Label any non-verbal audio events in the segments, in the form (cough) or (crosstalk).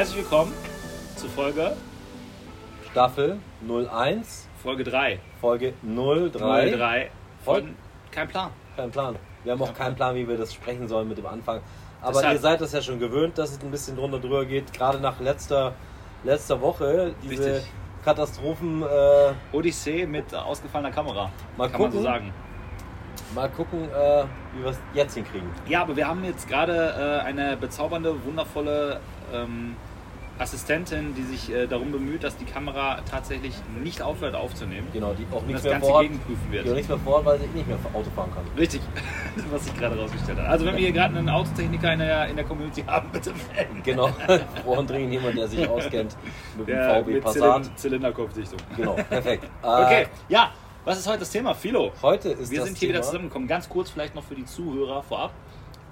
Herzlich willkommen zu Folge, Staffel 01, Folge 3. Folge 03. 03 von Kein Plan. Kein Plan. Wir haben auch keinen Plan, wie wir das sprechen sollen mit dem Anfang. Aber Deshalb- ihr seid das ja schon gewöhnt, dass es ein bisschen drunter drüber geht. Gerade nach letzter, letzter Woche. Diese Richtig. Katastrophen. Äh, Odyssee mit ausgefallener Kamera. Mal kann man so gucken. sagen. mal gucken, äh, wie wir es jetzt hinkriegen. Ja, aber wir haben jetzt gerade äh, eine bezaubernde, wundervolle ähm, Assistentin, die sich äh, darum bemüht, dass die Kamera tatsächlich nicht aufhört aufzunehmen. Genau, die auch nichts das mehr Ganze vorhat. gegenprüfen Die auch wird. nichts mehr vorhat, weil sie nicht mehr Auto fahren kann. Richtig, (laughs) was sich gerade rausgestellt hat. Also wenn wir hier gerade einen Autotechniker in der, in der Community haben, (laughs) bitte melden. Genau. (laughs) Brauchen dringend jemand, der sich auskennt mit dem Der VW mit Passat. Zylind Zylinderkopfdichtung. Genau, perfekt. Äh, Okay, ja, was ist heute das Thema? Philo. Heute ist Wir das sind hier wieder Thema- zusammengekommen. Ganz kurz vielleicht noch für die Zuhörer vorab,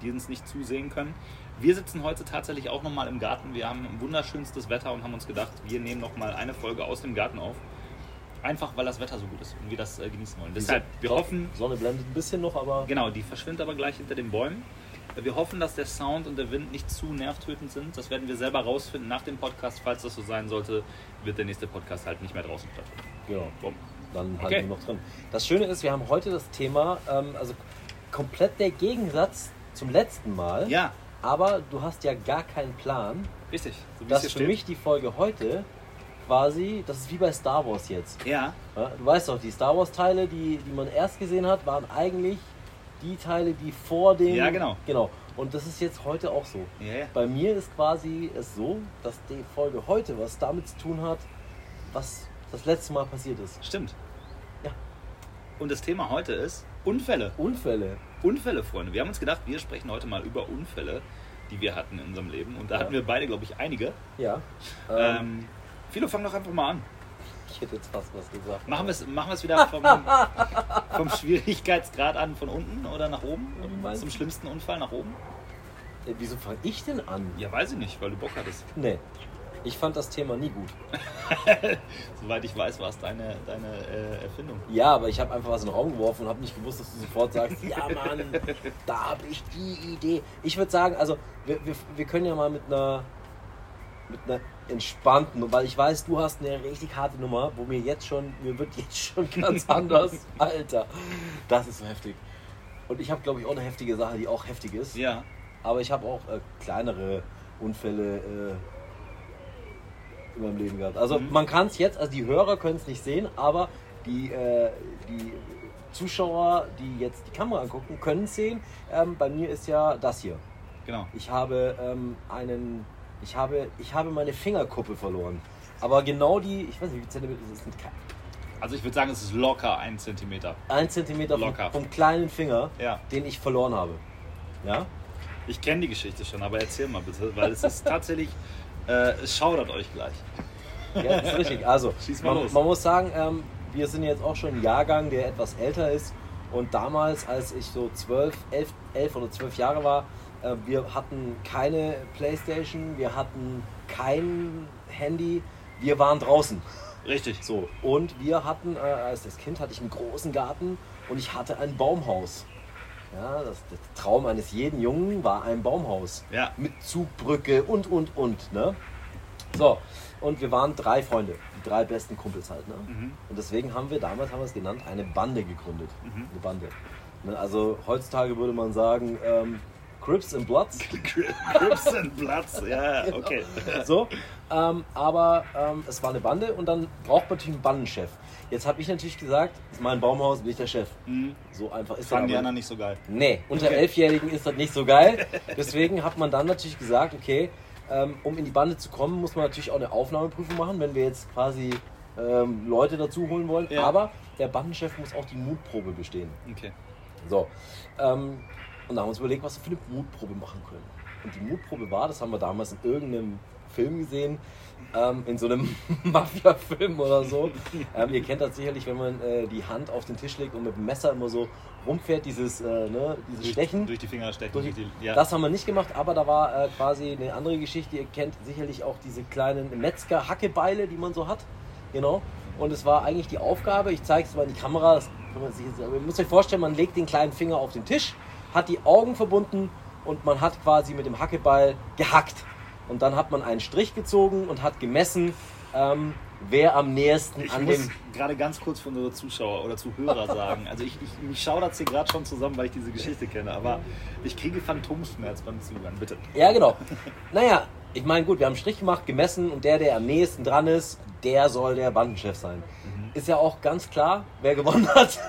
die uns nicht zusehen können. Wir sitzen heute tatsächlich auch nochmal im Garten. Wir haben wunderschönstes Wetter und haben uns gedacht, wir nehmen nochmal eine Folge aus dem Garten auf. Einfach weil das Wetter so gut ist und wir das äh, genießen wollen. Deshalb, wir Sonne- hoffen, Sonne blendet ein bisschen noch, aber genau, die verschwindet aber gleich hinter den Bäumen. Wir hoffen, dass der Sound und der Wind nicht zu nervtötend sind. Das werden wir selber rausfinden nach dem Podcast. Falls das so sein sollte, wird der nächste Podcast halt nicht mehr draußen stattfinden. genau. Bumm. dann Okay. halten wir noch drin. Das Schöne ist, wir haben heute das Thema, ähm, also komplett der Gegensatz zum letzten Mal, Ja, aber du hast ja gar keinen Plan, richtig. So dass hier für steht. mich die Folge heute quasi, das ist wie bei Star Wars jetzt. Ja, Ja, du weißt doch, die Star Wars Teile, die, die man erst gesehen hat, waren eigentlich die Teile, die vor dem... Ja, genau. Genau. Und das ist jetzt heute auch so. ja. Bei mir ist quasi es so, dass die Folge heute was damit zu tun hat, was das letzte Mal passiert ist. Stimmt. Ja. Und das Thema heute ist Unfälle. Unfälle. Unfälle, Freunde. Wir haben uns gedacht, wir sprechen heute mal über Unfälle, die wir hatten in unserem Leben. Und da Ja. hatten wir beide, glaube ich, einige. Ja. Ähm, Ähm, Philo, fang doch einfach mal an. ich hätte jetzt fast was gesagt. Machen wir es machen wir's wieder (laughs) vom, vom Schwierigkeitsgrad an, von unten oder nach oben? Zum schlimmsten Unfall nach oben? Äh, wieso fange ich denn an? Ja, weiß ich nicht, weil du Bock hattest. Nee. Ich fand das Thema nie gut. (laughs) Soweit ich weiß, war es deine, deine äh, Erfindung. Ja, aber ich habe einfach was in den Raum geworfen und habe nicht gewusst, dass du sofort sagst, ja Mann, da habe ich die Idee. Ich würde sagen, also wir, wir, wir können ja mal mit einer mit einer entspannten, weil ich weiß, du hast eine richtig harte Nummer, wo mir jetzt schon, mir wird jetzt schon ganz (laughs) anders. Alter, das ist so heftig. Und ich habe, glaube ich, auch eine heftige Sache, die auch heftig ist. Ja. Aber ich habe auch äh, kleinere Unfälle äh, in meinem Leben gehabt. Also Mhm. man kann es jetzt, also die Hörer können es nicht sehen, aber die, äh, die Zuschauer, die jetzt die Kamera angucken, können es sehen. Ähm, bei mir ist ja das hier. Genau. Ich habe ähm, einen, ich habe, ich habe meine Fingerkuppe verloren. Aber genau die, ich weiß nicht, wie viele Zentimeter, das sind Also ich würde sagen, es ist locker ein Zentimeter. ein Zentimeter vom, vom kleinen Finger, Ja. den ich verloren habe. Ja? Ich kenne die Geschichte schon, aber erzähl mal bitte, weil es ist (laughs) tatsächlich, äh, es schaudert euch gleich. Ja, das ist richtig. Also, (laughs) Schieß mal man, los. man muss sagen, ähm, wir sind jetzt auch schon ein Jahrgang, der etwas älter ist. Und damals, als ich so 12, 11, 11 oder 12 Jahre war, äh, wir hatten keine Playstation, wir hatten kein Handy, wir waren draußen. Richtig. So, und wir hatten, äh, als das Kind hatte ich einen großen Garten und ich hatte ein Baumhaus. Ja, das, der Traum eines jeden Jungen war ein Baumhaus. Ja. Mit Zugbrücke und, und, und. Ne? So, und wir waren drei Freunde, die drei besten Kumpels halt. Ne? Mhm. Und deswegen haben wir damals, haben wir es genannt, eine Bande gegründet. Mhm. Eine Bande. Ne? Also heutzutage würde man sagen, ähm, Crips and Bloods. (laughs) Crips and Bloods, ja, ja, okay. So, ähm, aber ähm, es war eine Bande und dann braucht man natürlich einen Bandenchef. Jetzt habe ich natürlich gesagt, das ist mein Baumhaus, bin ich der Chef. Mhm. So einfach ist Fanden das die aber- anderen nicht so geil. Nee, unter Okay. Elfjährigen ist das nicht so geil. (laughs) Deswegen hat man dann natürlich gesagt, okay, ähm, um in die Bande zu kommen, muss man natürlich auch eine Aufnahmeprüfung machen, wenn wir jetzt quasi ähm, Leute dazu holen wollen. Ja. Aber der Bandenchef muss auch die Mutprobe bestehen. Okay. So. Ähm, und da haben wir uns überlegt, was wir für eine Mutprobe machen können. Und die Mutprobe war, das haben wir damals in irgendeinem Film gesehen, ähm, in so einem (laughs) Mafia-Film oder so. Ähm, ihr kennt das sicherlich, wenn man äh, die Hand auf den Tisch legt und mit dem Messer immer so rumfährt, dieses, äh, ne, dieses Durch, Stechen. durch die Finger stechen. Durch die- ja. Das haben wir nicht gemacht, aber da war äh, quasi eine andere Geschichte. Ihr kennt sicherlich auch diese kleinen Metzger-Hackebeile, die man so hat. Genau. Und es war eigentlich die Aufgabe, ich zeige es mal in die Kamera, das kann man sich ihr müsst euch vorstellen, man legt den kleinen Finger auf den Tisch, hat die Augen verbunden und man hat quasi mit dem Hackebeil gehackt. Und dann hat man einen Strich gezogen und hat gemessen, ähm, wer am nächsten Ich an muss dem. gerade ganz kurz für unsere Zuschauer oder Zuhörer sagen. Also ich, ich mich schaudert hier gerade schon zusammen, weil ich diese Geschichte kenne. Aber ich kriege Phantomschmerz beim Zuhören. Bitte. Ja, genau. Naja, ich meine, gut, wir haben einen Strich gemacht, gemessen und der, der am nächsten dran ist, der soll der Bandenchef sein. Mhm. Ist ja auch ganz klar, wer gewonnen hat.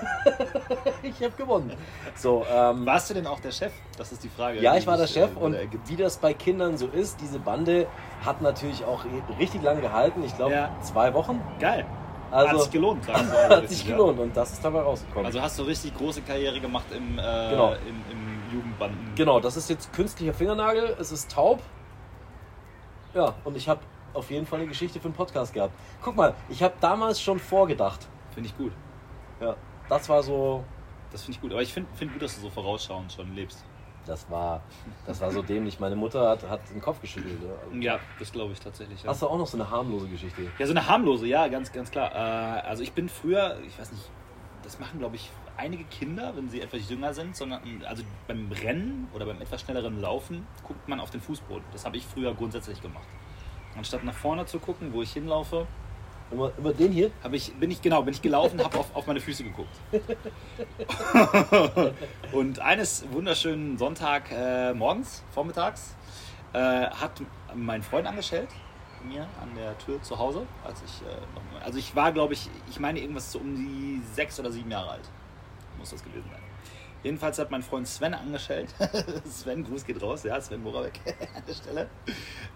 (laughs) ich habe gewonnen. So, ähm, Warst du denn auch der Chef? Das ist die Frage. Ja, ich war der Chef äh, und wie das bei Kindern so ist, diese Bande hat natürlich auch richtig lange gehalten. Ich glaube, Ja. zwei Wochen. Geil. hat Also sich gelohnt. sagen wir (laughs) mal hat sich ja. gelohnt und das ist dabei rausgekommen. Also hast du richtig große Karriere gemacht im, äh, Genau. im, im Jugendbanden. genau, das ist jetzt künstlicher Fingernagel, es ist taub. Ja, und ich habe auf jeden Fall eine Geschichte für einen Podcast gehabt. Guck mal, ich habe damals schon vorgedacht. Finde ich gut. Ja, das war so, Das finde ich gut. Aber ich finde find gut, dass du so vorausschauend schon lebst. das war, das war so dämlich. Meine Mutter hat, hat den Kopf geschüttelt. Ja. Ja, das glaube ich tatsächlich. Ja. Hast du auch noch so eine harmlose Geschichte? Ja, so eine harmlose, ja, ganz, ganz klar. Äh, also ich bin früher, ich weiß nicht, das machen glaube ich einige Kinder, wenn sie etwas jünger sind, sondern also beim Rennen oder beim etwas schnelleren Laufen guckt man auf den Fußboden. Das habe ich früher grundsätzlich gemacht. Anstatt nach vorne zu gucken, wo ich hinlaufe, Immer, immer den hier? habe ich, bin ich genau, bin ich gelaufen, habe auf, auf meine Füße geguckt. (laughs) Und eines wunderschönen Sonntag äh, morgens, vormittags, äh, hat mein Freund angestellt mir an der Tür zu Hause, als ich äh, also ich war, glaube ich, ich meine irgendwas so um die sechs oder sieben Jahre alt, muss das gewesen sein. Jedenfalls hat mein Freund Sven angestellt. (laughs) Sven, Gruß geht raus, ja, Sven Moravec (laughs) an der Stelle.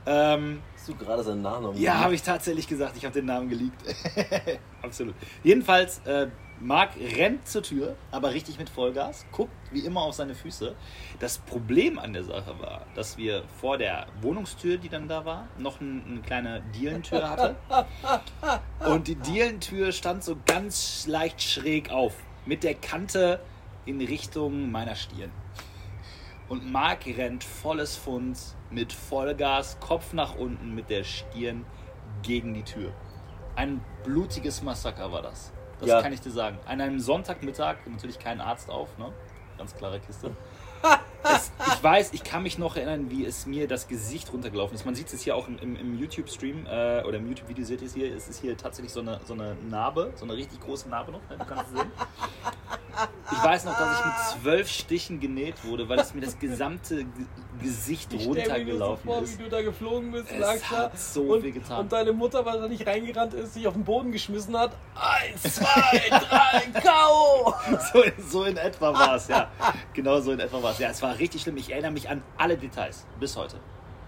Ähm, Hast du gerade seinen Nachnamen? ja, habe ich tatsächlich gesagt. Ich habe den Namen geleakt. (laughs) Absolut. Jedenfalls, äh, Marc rennt zur Tür, aber richtig mit Vollgas, guckt wie immer auf seine Füße. Das Problem an der Sache war, dass wir vor der Wohnungstür, die dann da war, noch ein, eine kleine Dielentür hatte. Und die Dielentür stand so ganz leicht schräg auf, mit der Kante in Richtung meiner Stirn. Und Marc rennt volles Pfund mit Vollgas, Kopf nach unten mit der Stirn gegen die Tür. Ein blutiges Massaker war das. Das Ja. kann ich dir sagen. An einem Sonntagmittag, natürlich kein Arzt auf, ne? Ganz klare Kiste. (laughs) Es, ich weiß, ich kann mich noch erinnern, wie es mir das Gesicht runtergelaufen ist. Man sieht es hier auch im, im, im YouTube-Stream äh, oder im YouTube-Video seht ihr es hier. Es ist hier tatsächlich so eine, so eine Narbe, so eine richtig große Narbe noch. Ne? Du kannst es sehen. Ich weiß noch, dass ich mit zwölf Stichen genäht wurde, weil es mir das gesamte G Gesicht runtergelaufen ist. du da geflogen bist, Es hat so und, wehgetan. und deine Mutter, weil sie nicht reingerannt ist, sich auf den Boden geschmissen hat. Eins, zwei, drei, K.O. (laughs) So, so in etwa war es, ja. Genau so in etwa war es. Ja, es war richtig schlimm. Ich erinnere mich an alle Details bis heute.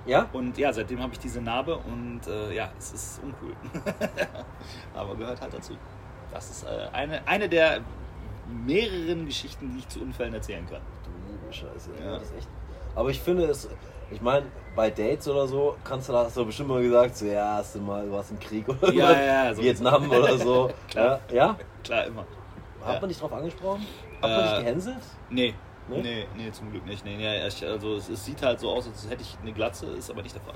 Ja? Und ja, seitdem habe ich diese Narbe und äh, ja, es ist uncool. (laughs) Aber gehört halt dazu. Das ist äh, eine, eine der mehreren Geschichten, die ich zu Unfällen erzählen kann. Du liebe Scheiße. Ja. Das ist echt. Aber ich finde es, ich meine, bei Dates oder so, kannst du da hast du bestimmt mal gesagt, so, ja, hast du mal was im Krieg oder Ja, was? ja, ja, so- Vietnam oder so. (laughs) Klar. Ja? ja? Klar, immer. Hat man dich drauf angesprochen? Hat man Äh, dich gehänselt? Nee. Nee? Nee, nee, zum Glück nicht. Nee, nee, also es, es sieht halt so aus, als hätte ich eine Glatze, ist aber nicht der Fall.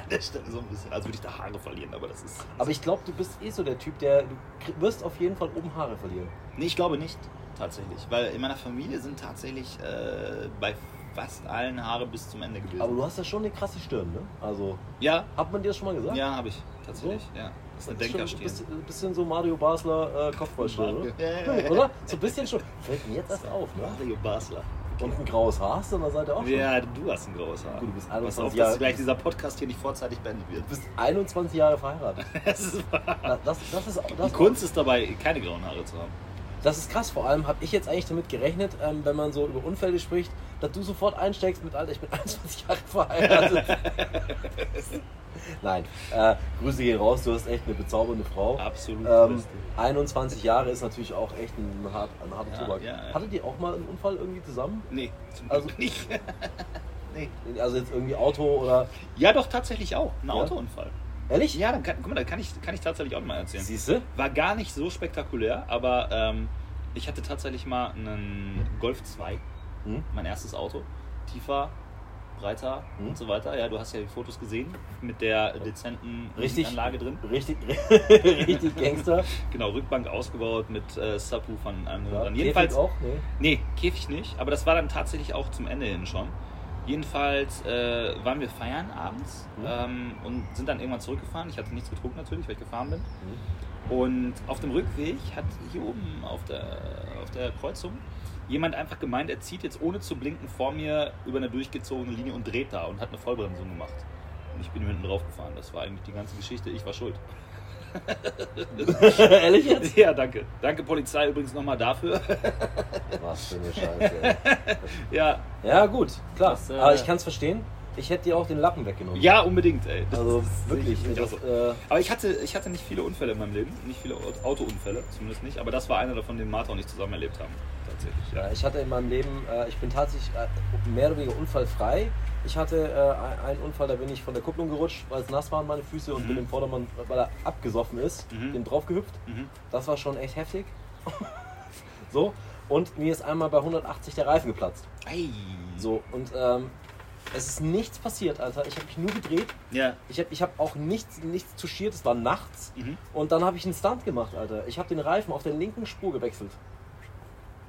(laughs) Der Stelle so ein bisschen. Also würde ich da Haare verlieren, aber das ist. Aber ich glaube, du bist eh so der Typ, der, du wirst auf jeden Fall oben Haare verlieren. Nee, ich glaube nicht, tatsächlich. Weil in meiner Familie sind tatsächlich äh, bei fast allen Haare bis zum Ende gewesen. Aber du hast ja schon eine krasse Stirn, ne? Also, ja, hat man dir das schon mal gesagt? ja, habe ich. Tatsächlich, ja. Das ist schon Denkerstirn. ein bisschen, so Mario Basler äh, Kopfballstirn, oder? Ja, ja, ja. Oder? (laughs) So ein bisschen schon. Fällt mir jetzt erst auf, ne? Mario Basler. Und ein graues Haar hast du an der Seite auch schon. Ja, du hast ein graues Haar. Gut, du bist Pass 21 auf, Jahre- dass gleich dieser Podcast hier nicht vorzeitig beendet wird. Du bist 21 Jahre verheiratet. (laughs) Das ist wahr. Das, das, das, ist, Die das, Kunst ist dabei, keine grauen Haare zu haben. das ist krass. Vor allem habe ich jetzt eigentlich damit gerechnet, ähm, wenn man so über Unfälle spricht, dass du sofort einsteigst mit Alter, ich bin (laughs) 21 Jahre verheiratet. (laughs) Nein, äh, Grüße gehen raus, du hast echt eine bezaubernde Frau. Absolut. Ähm, beste. 21 Jahre ist natürlich auch echt ein, hart, ein harter Ja, Tobak. ja, ja. Hattet ihr auch mal einen Unfall irgendwie zusammen? Nee, zum also- Glück nicht. (laughs) nee. Also jetzt irgendwie Auto oder. Ja, doch, tatsächlich auch. Ein? Autounfall. Ehrlich? Ja, dann kann, guck mal, da kann ich, kann ich tatsächlich auch mal erzählen. Siehst du? War gar nicht so spektakulär, aber ähm, ich hatte tatsächlich mal einen Golf 2, Hm? mein erstes Auto. Tiefer, breiter Hm? und so weiter. Ja, du hast ja die Fotos gesehen mit der dezenten Richtig. Anlage drin. Richtig, (laughs) richtig Gangster. Genau, Rückbank ausgebaut mit äh, allem drum Ja, dran. Käfig Jedenfalls auch? Nee. Nee, Käfig nicht, aber das war dann tatsächlich auch zum Ende hin schon. Jedenfalls äh, waren wir feiern abends Mhm. ähm, und sind dann irgendwann zurückgefahren. Ich hatte nichts getrunken natürlich, weil ich gefahren bin. Mhm. Und auf dem Rückweg hat hier oben auf der, auf der Kreuzung jemand einfach gemeint, er zieht jetzt ohne zu blinken vor mir über eine durchgezogene Linie und dreht da und hat eine Vollbremsung gemacht. Und ich bin hinten drauf gefahren. Das war eigentlich die ganze Geschichte. Ich war schuld. (laughs) Ehrlich jetzt? Ja, danke. Danke Polizei übrigens nochmal dafür. Was für eine Scheiße. (laughs) ja, Ja, gut, klar. Das, äh, Aber ich kann es verstehen. Ich hätte dir auch den Lappen weggenommen. ja, unbedingt, ey. Das Also wirklich. nicht Das, so. äh, Aber ich hatte, ich hatte nicht viele Unfälle in meinem Leben. Nicht viele Autounfälle, zumindest nicht. Aber das war einer davon, den Martha und ich zusammen erlebt haben. Tatsächlich, ja. Ich hatte in meinem Leben, äh, ich bin tatsächlich äh, mehr oder weniger unfallfrei. Ich hatte äh, ein- einen Unfall, da bin ich von der Kupplung gerutscht, weil es nass waren meine Füße und Mhm. bin im Vordermann, weil er abgesoffen ist, Mhm. bin draufgehüpft. Mhm. Das war schon echt heftig. (laughs) so. Und mir ist einmal bei 180 der Reifen geplatzt. Ei. So. Und ähm, es ist nichts passiert, Alter. Ich habe mich nur gedreht. Ja. Ich habe ich hab auch nichts, nichts touchiert. Es war nachts. Mhm. Und dann habe ich einen Stunt gemacht, Alter. Ich habe den Reifen auf der linken Spur gewechselt.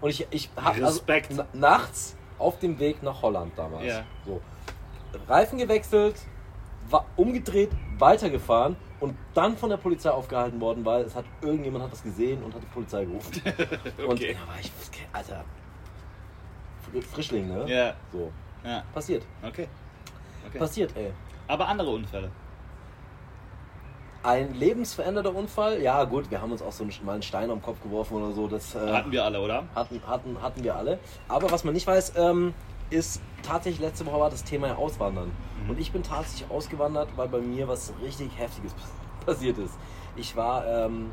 Und ich, ich habe. Also, na- nachts auf dem Weg nach Holland damals. Ja. So. Reifen gewechselt, umgedreht, weitergefahren und dann von der Polizei aufgehalten worden, weil es hat irgendjemand hat das gesehen und hat die Polizei gerufen. (laughs) Und Okay. da war ich, Alter, Fr- Frischling, ne? Ja. So. Ja. Passiert. Okay. okay. Passiert, ey. Aber andere Unfälle. Ein lebensverändernder Unfall, ja gut, wir haben uns auch so einen, mal einen Stein am Kopf geworfen oder so. Das, äh, Hatten wir alle, oder? Hatten, hatten, hatten wir alle. Aber was man nicht weiß, ähm, ist tatsächlich letzte Woche war das Thema ja Auswandern. Mhm. Und ich bin tatsächlich ausgewandert, weil bei mir was richtig Heftiges (laughs) passiert ist. Ich war ähm,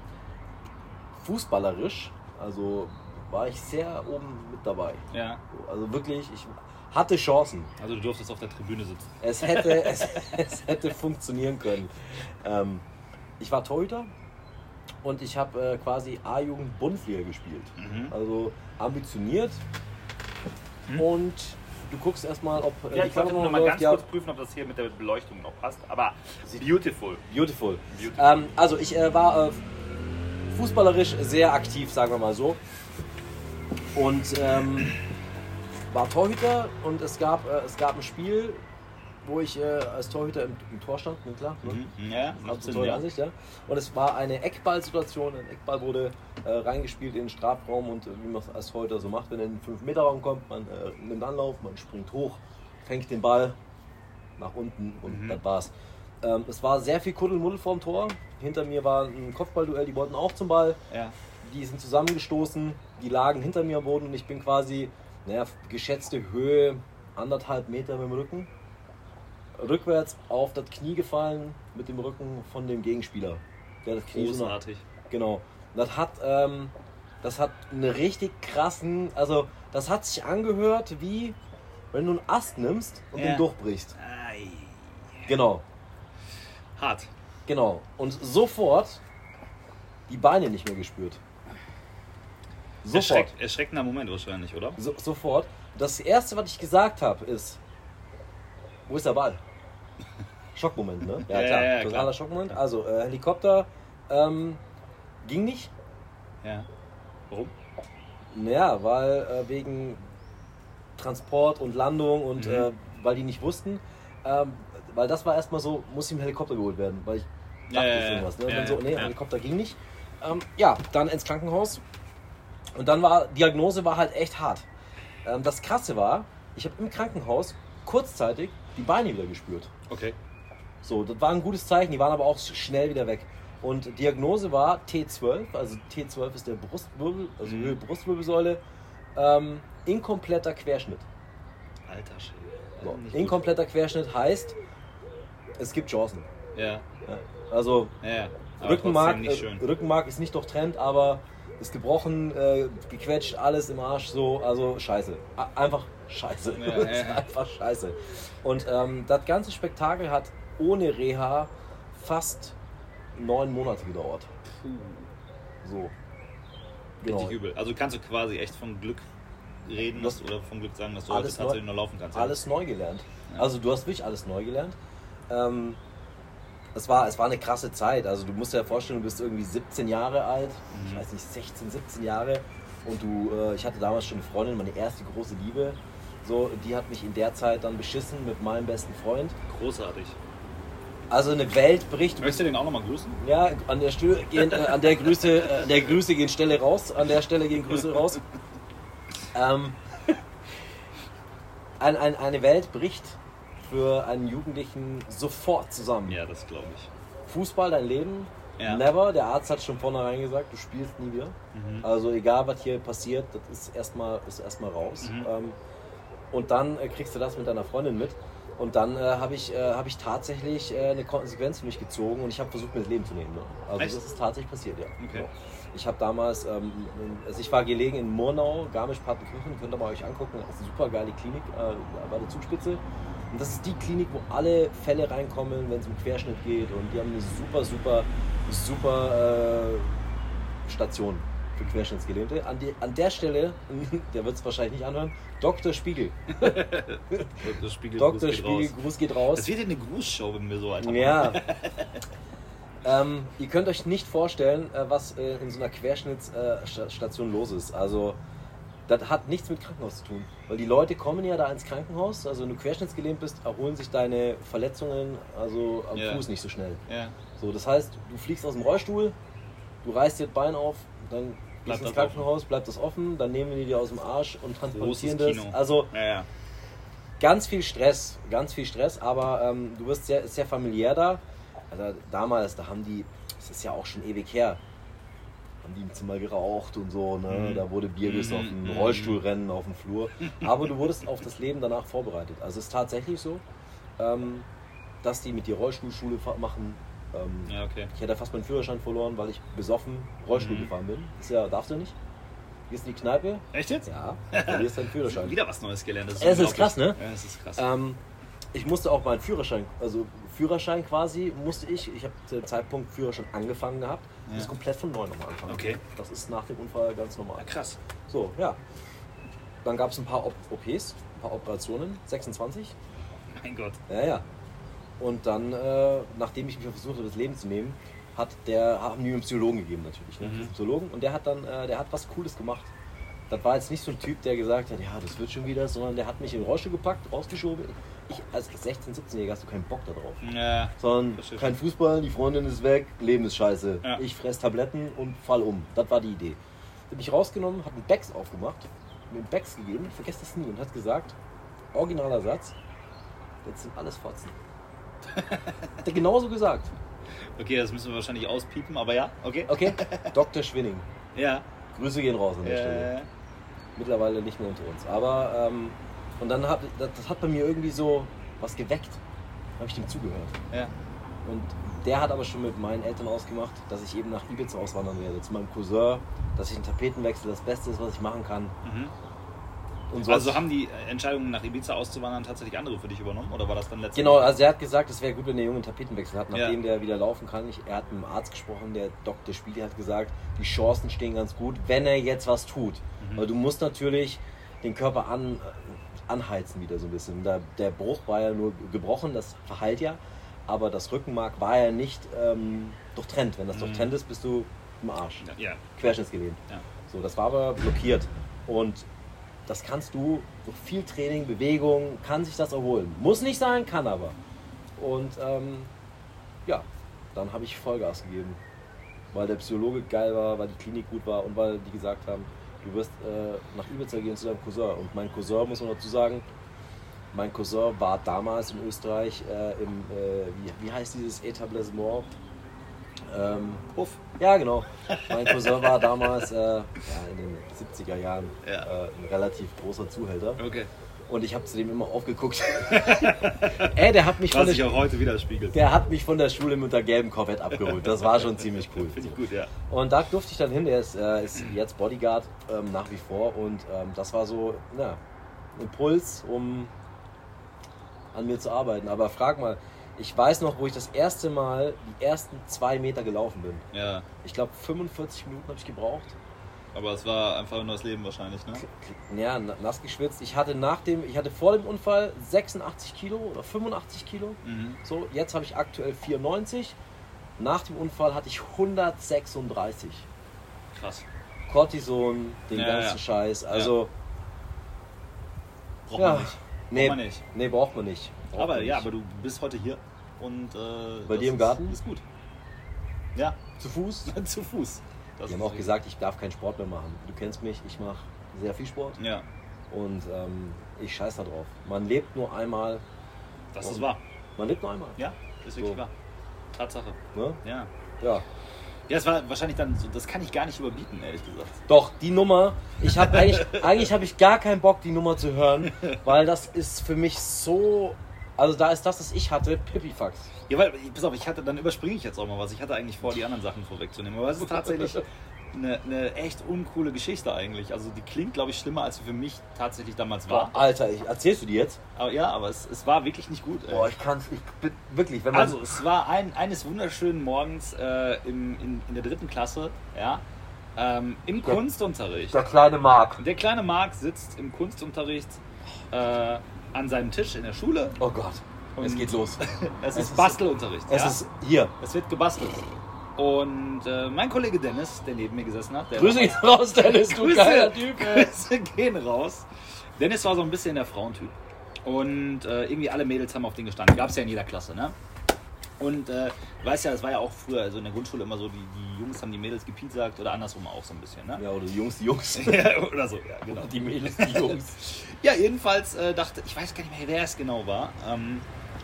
fußballerisch, also war ich sehr oben mit dabei. Ja. Also wirklich, ich hatte Chancen. Also du durftest auf der Tribüne sitzen. Es hätte, (laughs) es, es hätte funktionieren können. Ähm, ich war Torhüter und ich habe äh, quasi A-Jugend Bundesliga gespielt. Mhm. Also ambitioniert. Mhm. Und du guckst erstmal, ob äh, Ja, ich wollte nur mal ganz Ja, kurz prüfen, ob das hier mit der Beleuchtung noch passt. Aber beautiful. Beautiful. Beautiful. Ähm, also ich äh, war äh, fußballerisch sehr aktiv, sagen wir mal so. Und ähm, war Torhüter und es gab, äh, es gab ein Spiel, wo ich äh, als Torhüter im, im Tor stand, ne, klar. Ne? Mhm. Ja, Absolut Sinn, ja. Ansicht, ja. Und es war eine Eckballsituation. Ein Eckball wurde äh, reingespielt in den Strafraum und äh, wie man es als Torhüter so macht, wenn er in den 5-Meter-Raum kommt, man äh, nimmt Anlauf, man springt hoch, fängt den Ball nach unten und Mhm. das war's. Ähm, es war sehr viel Kuddelmuddel vorm Tor. Hinter mir war ein Kopfballduell, die wollten auch zum Ball. Ja. Die sind zusammengestoßen, die lagen hinter mir am Boden und ich bin quasi, naja, geschätzte Höhe anderthalb Meter mit dem Rücken. Rückwärts auf das Knie gefallen mit dem Rücken von dem Gegenspieler. Der das Knie Großartig. Genau. Das hat, ähm, das hat einen richtig krassen, also das hat sich angehört wie wenn du einen Ast nimmst und Ja. den durchbrichst. Ei. Genau, Hart. genau. Und sofort die Beine nicht mehr gespürt. Sofort. Erschreck, erschreckender Moment wahrscheinlich, oder? So, sofort. Das erste, was ich gesagt habe, ist: Wo ist der Ball? Schockmoment, ne? Ja, ja, ja, Totaler klar. Schockmoment. Also, äh, Helikopter ähm, ging nicht. Ja. Warum? Naja, weil äh, wegen Transport und Landung und Mhm. äh, weil die nicht wussten. Ähm, weil das war erstmal so, muss ihm Helikopter geholt werden, weil ich Ja, dachte, ja, irgendwas. Ne? Und Ja, dann so, nee, ja. Helikopter ging nicht. Ähm, ja, dann ins Krankenhaus. Und dann war, Diagnose war halt echt hart. Ähm, das Krasse war, ich habe im Krankenhaus kurzzeitig die Beine wieder gespürt. Okay. So, das war ein gutes Zeichen, die waren aber auch schnell wieder weg. Und Diagnose war T12, also T12 ist der Brustwirbel, also Mhm. Höhe Brustwirbelsäule, ähm, inkompletter Querschnitt. Alter Schwede. So, gut. inkompletter Querschnitt heißt, es gibt Chancen. Ja. Ja. Also Ja, Rückenmark, äh. Rückenmark ist nicht durchtrennt, aber ist gebrochen, äh, gequetscht, alles im Arsch, so, also scheiße. A einfach scheiße. Ja. (laughs) einfach scheiße. Und ähm, das ganze Spektakel hat ohne Reha fast neun Monate gedauert. Puh. So. Richtig Genau. übel. Also kannst du quasi echt von Glück reden Das- oder vom Glück sagen, dass du Alles heute tatsächlich noch laufen kannst. ja? Alles neu gelernt. Ja. Also du hast wirklich alles neu gelernt. Ähm, es, war, es war eine krasse Zeit. Also du musst dir ja vorstellen, du bist irgendwie 17 Jahre alt, Mhm. ich weiß nicht, 16, 17 Jahre. Und du, äh, ich hatte damals schon eine Freundin, meine erste große Liebe. So, die hat mich in der Zeit dann beschissen mit meinem besten Freund. Großartig. Also eine Welt bricht. Möchtest du den auch nochmal grüßen? Ja, an der Stelle gehen, äh, an der Grüße, äh, der Grüße gehen Stelle raus. An der Stelle gehen Grüße raus. Ähm, ein, ein, eine Welt bricht für einen Jugendlichen sofort zusammen. Ja, das glaube ich. Fußball, dein Leben, Ja. never. Der Arzt hat schon vornherein gesagt, du spielst nie wieder. Mhm. Also egal, was hier passiert, das ist erstmal ist erstmal raus. Mhm. Ähm, und dann äh, kriegst du das mit deiner Freundin mit. Und dann äh, habe ich, äh, hab ich tatsächlich äh, eine Konsequenz für mich gezogen und ich habe versucht, mir das Leben zu nehmen. Ne? Also Echt? das ist tatsächlich passiert, ja. Okay. So. Ich habe damals, ähm, also ich war gelegen in Murnau, Garmisch-Partenkirchen, könnt ihr mal euch angucken, das ist eine super geile Klinik äh, bei der Zugspitze. Und das ist die Klinik, wo alle Fälle reinkommen, wenn es um Querschnitt geht. Und die haben eine super, super, super äh, Station für Querschnittsgelähmte. An, die, an der Stelle, (laughs) der wird es wahrscheinlich nicht anhören, Dr. Spiegel. Das Spiegel Dr. Gruß geht Spiegel, raus. Gruß geht raus. Das wird ja eine Grußshow, wenn wir so weitermachen. Ja. (laughs) ähm, ihr könnt euch nicht vorstellen, äh, was äh, in so einer Querschnittsstation los ist. Also, das hat nichts mit Krankenhaus zu tun. Weil die Leute kommen ja da ins Krankenhaus, also wenn du querschnittsgelähmt bist, erholen sich deine Verletzungen also am Ja. Fuß nicht so schnell. Ja. So, das heißt, du fliegst aus dem Rollstuhl, du reißt dir das Bein auf, dann Bleibt ins das Krankenhaus, bleibt das offen, dann nehmen die dir aus dem Arsch und transportieren das. Also Ja, ja. ganz viel Stress, ganz viel Stress, aber ähm, du wirst sehr, sehr familiär da. Also damals, da haben die, das ist ja auch schon ewig her, haben die im Zimmer geraucht und so, ne? Mhm. da wurde Bier gesoffen, Mhm. Rollstuhlrennen auf dem Flur. Aber du wurdest auf das Leben danach vorbereitet. Also es ist tatsächlich so, ähm, dass die mit dir Rollstuhlschule machen. Ähm, Ja, okay. Ich hätte fast meinen Führerschein verloren, weil ich besoffen Rollstuhl Mhm. gefahren bin. Das ist ja, darfst du nicht. Gehst in die Kneipe, Echt jetzt? ja, verlierst deinen Führerschein. (laughs) Wieder was Neues gelernt. Das Es ist krass, ne? Ja, es ist krass. Ähm, ich musste auch meinen Führerschein, also Führerschein quasi musste ich, ich habe zu dem Zeitpunkt Führerschein angefangen gehabt, Ja. muss komplett von neu nochmal anfangen. Okay. Das ist nach dem Unfall ganz normal. Ja, krass. So, ja. Dann gab es ein paar Op OPs, ein paar Operationen, 26. Mein Gott. Ja, ja. Und dann, äh, nachdem ich mich versucht habe, das Leben zu nehmen, hat der, haben die mir einen Psychologen gegeben natürlich. Ne? Mhm. Psychologen. Und der hat dann, äh, der hat was Cooles gemacht. Das war jetzt nicht so ein Typ, der gesagt hat, ja, das wird schon wieder, sondern der hat mich in den Rollstuhl gepackt, rausgeschoben. Ich als 16-, 17-Jähriger hast du keinen Bock darauf. Ja. Sondern kein Fußball, die Freundin ist weg, Leben ist scheiße. Ja. Ich fress Tabletten und fall um. Das war die Idee. Hat mich rausgenommen, hat einen Becks aufgemacht, mir einen Becks gegeben, ich vergesse das nie, und hat gesagt, originaler Satz, jetzt sind alles Fotzen. Hat er genauso gesagt. Okay, das müssen wir wahrscheinlich auspiepen, aber ja, okay. Okay, Dr. Schwinning. Ja. Grüße gehen raus an der Stelle. Äh, Mittlerweile nicht mehr unter uns. Aber, ähm, und dann hat, das, das hat bei mir irgendwie so was geweckt. habe ich dem zugehört. ja. Und der hat aber schon mit meinen Eltern ausgemacht, dass ich eben nach Ibiza auswandern werde. Zu meinem Cousin, dass ich einen Tapetenwechsel das Beste ist, was ich machen kann. Mhm. Und so Also haben die Entscheidung nach Ibiza auszuwandern tatsächlich andere für dich übernommen oder war das dann letztes Genau, also er hat gesagt, es wäre gut, wenn der Junge einen Tapetenwechsel hat, Ja. nachdem der wieder laufen kann. Ich, er hat mit dem Arzt gesprochen, der Dr. Spiegel hat gesagt, die Chancen stehen ganz gut, wenn er jetzt was tut. Mhm. Weil du musst natürlich den Körper an, anheizen wieder so ein bisschen. Der, der Bruch war ja nur gebrochen, das verheilt ja, aber das Rückenmark war ja nicht ähm, durchtrennt. Wenn das Mhm. durchtrennt ist, bist du im Arsch. Ja. Querschnittsgelähmt. Ja. So, das war aber blockiert. Und das kannst du durch viel Training, Bewegung, kann sich das erholen. Muss nicht sein, kann aber. Und ähm, ja, dann habe ich Vollgas gegeben. Weil der Psychologe geil war, weil die Klinik gut war und weil die gesagt haben, du wirst äh, nach Ibiza gehen zu deinem Cousin. Und mein Cousin, muss man dazu sagen, mein Cousin war damals in Österreich äh, im, äh, wie, wie heißt dieses Etablissement? Ähm, Puff. ja, genau. Mein Cousin war damals äh, ja, in den 70er Jahren Ja. äh, ein relativ großer Zuhälter. Okay. Und ich habe zu dem immer aufgeguckt. (laughs) Ey, der hat, mich von Was sich der, auch heute widerspiegelt. der hat mich von der Schule mit der gelben Corvette abgeholt. Das war schon ziemlich cool. (laughs) Finde ich gut, ja. Und da durfte ich dann hin. Er ist, äh, ist jetzt Bodyguard ähm, nach wie vor. Und ähm, das war so na, ein Impuls, um an mir zu arbeiten. Aber frag mal, ich weiß noch, wo ich das erste Mal die ersten zwei Meter gelaufen bin. Ja. Ich glaube, 45 Minuten habe ich gebraucht. Aber es war einfach ein neues Leben wahrscheinlich, ne? Ja, na- nass geschwitzt. Ich hatte nach dem, ich hatte vor dem Unfall 86 Kilo oder 85 Kilo. Mhm. So, jetzt habe ich aktuell 94. Nach dem Unfall hatte ich 136. Krass. Cortison, den Ja, ganzen ja. Scheiß. Also Braucht Ja. man nicht. Nee, man nicht. nee, braucht man nicht. Braucht Aber man ja, nicht. aber du bist heute hier und äh, Bei das dir im ist, Garten? Ist gut. Ja, zu Fuß? (laughs) zu Fuß. Das Die haben auch gesagt, ich darf keinen Sport mehr machen. Du kennst mich, ich mache sehr viel Sport Ja, und ähm, ich scheiß da drauf. Man lebt nur einmal. das ist wahr. Man lebt nur einmal. Ja, ist wirklich So. wahr. Tatsache. Ne? Ja. Ja. Ja, es war wahrscheinlich dann so, das kann ich gar nicht überbieten, ehrlich gesagt. Doch, die Nummer, ich habe eigentlich, (laughs) eigentlich habe ich gar keinen Bock, die Nummer zu hören, (laughs) weil das ist für mich so, also da ist das, was ich hatte, Pipifax. Ja, weil, pass auf, ich hatte, dann überspringe ich jetzt auch mal was. Ich hatte eigentlich vor, die anderen Sachen vorwegzunehmen. Aber es ist tatsächlich (laughs) eine, eine echt uncoole Geschichte eigentlich. Also die klingt, glaube ich, schlimmer, als sie für mich tatsächlich damals war. Alter, ich, erzählst du die jetzt? Aber ja, aber es, es war wirklich nicht gut. ey. Boah, ich kann's, ich bin wirklich, wenn man Also, es war ein, eines wunderschönen Morgens äh, im, in, in der dritten Klasse, ja, ähm, im Der- Kunstunterricht. der kleine Mark. Der kleine Marc sitzt im Kunstunterricht äh, an seinem Tisch in der Schule. Oh Gott, es Und- geht los. (laughs) Es Es ist Bastelunterricht. Es ja? ist hier. es wird gebastelt. Und äh, mein Kollege Dennis, der neben mir gesessen hat, der Grüße gehen raus, Dennis, du (laughs) Grüße, geiler Typ. Grüße gehen raus. Dennis war so ein bisschen der Frauentyp. Und äh, irgendwie alle Mädels haben auf den gestanden. Gab es ja in jeder Klasse, ne? Und äh, du weißt ja, es war ja auch früher, also in der Grundschule immer so, die, die Jungs haben die Mädels gepiesackt oder andersrum auch so ein bisschen, ne? Ja, oder die Jungs, die Jungs. (laughs) Ja, oder so, ja, genau. Die Mädels, die Jungs. (laughs) Ja, jedenfalls äh, dachte, ich weiß gar nicht mehr, wer es genau war. Ähm,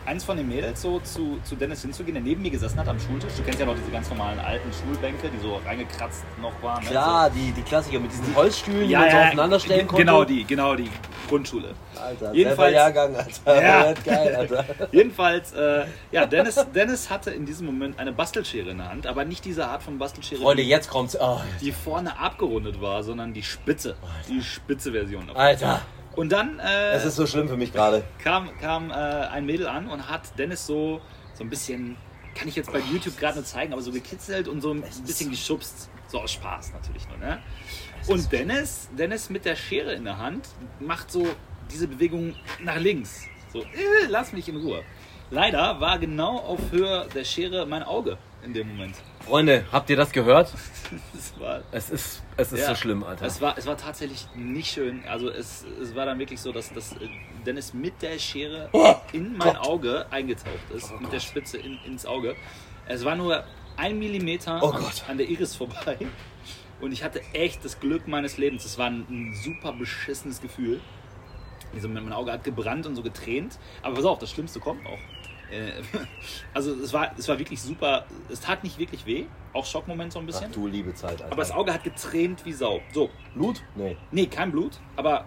eins von den Mädels so zu, zu Dennis hinzugehen, der neben mir gesessen hat am Schultisch. Du kennst ja noch diese ganz normalen alten Schulbänke, die so reingekratzt noch waren. ne? Klar, die, die Klassiker mit diesen Holzstühlen, so. die ja, man so ja, aufeinanderstellen ge- konnte. Genau die, genau die Grundschule. Alter, Jedenfalls- Jahrgang, Alter. Ja. (laughs) Geil, Alter. (laughs) Jedenfalls, äh, ja, Dennis, Dennis hatte in diesem Moment eine Bastelschere in der Hand, aber nicht diese Art von Bastelschere, Freunde, die, jetzt kommt's. Oh, die vorne abgerundet war, sondern die spitze, die spitze Version. davon. Alter, Und dann äh, es ist so schlimm für mich gerade. kam, kam äh, ein Mädel an und hat Dennis so, so ein bisschen, kann ich jetzt bei YouTube gerade nur zeigen, aber so gekitzelt und so ein bisschen geschubst. So aus Spaß natürlich nur, ne? Und Dennis, Dennis mit der Schere in der Hand macht so diese Bewegung nach links. So, äh, lass mich in Ruhe. Leider war genau auf Höhe der Schere mein Auge in dem Moment. Freunde, habt ihr das gehört? (laughs) Das war, Es ist, es ist Ja. so schlimm, Alter. Es war, es war tatsächlich nicht schön. Also es, es war dann wirklich so, dass, dass äh, Dennis mit der Schere Oh in mein Gott. Auge eingetaucht ist, mit der Spitze in, ins Auge. Es war nur ein Millimeter Oh an, Gott. an der Iris vorbei. Und ich hatte echt das Glück meines Lebens. Es war ein, ein super beschissenes Gefühl. Also mein Auge hat gebrannt und so getränt. Aber pass auf, das Schlimmste kommt noch. Äh, (laughs) Also es war, es war wirklich super. Es tat nicht wirklich weh. Auch Schockmoment so ein bisschen. Ach du liebe Zeit, Alter. Aber das Auge hat getränt wie Sau. So, Blut? Nee. Nee, kein Blut, aber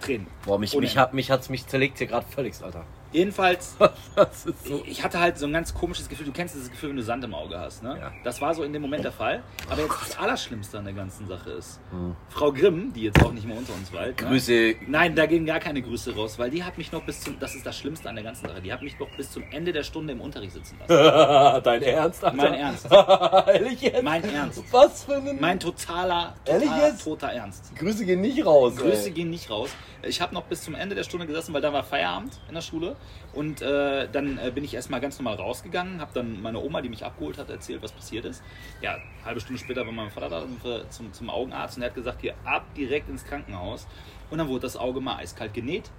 Tränen. Boah, mich, Ohne mich, hat, mich hat's mich zerlegt hier gerade völlig, Alter. Jedenfalls, (laughs) so. ich hatte halt so ein ganz komisches Gefühl. Du kennst dieses Gefühl, wenn du Sand im Auge hast, ne? Ja. Das war so in dem Moment der Fall. Aber jetzt das Allerschlimmste an der ganzen Sache ist, Hm. Frau Grimm, die jetzt auch nicht mehr unter uns weilt. Ne? Grüße. Nein, da gehen gar keine Grüße raus, weil die hat mich noch bis zum, das ist das Schlimmste an der ganzen Sache, die hat mich noch bis zum Ende der Stunde im Unterricht sitzen lassen. (laughs) Dein Ernst, Alter? Mein Ernst. (laughs) Ehrlich jetzt? Mein Ernst. Was für ein... Mein totaler, Ehrlich totaler, jetzt? toter Ernst. Grüße gehen nicht raus, Grüße ey. gehen nicht raus. Ich habe noch bis zum Ende der Stunde gesessen, weil da war Feierabend in der Schule. Und äh, dann äh, bin ich erstmal ganz normal rausgegangen, habe dann meine Oma, die mich abgeholt hat, erzählt, was passiert ist. Ja, eine halbe Stunde später war mein Vater da zum, zum Augenarzt und der hat gesagt, hier ab direkt ins Krankenhaus. Und dann wurde das Auge mal eiskalt genäht.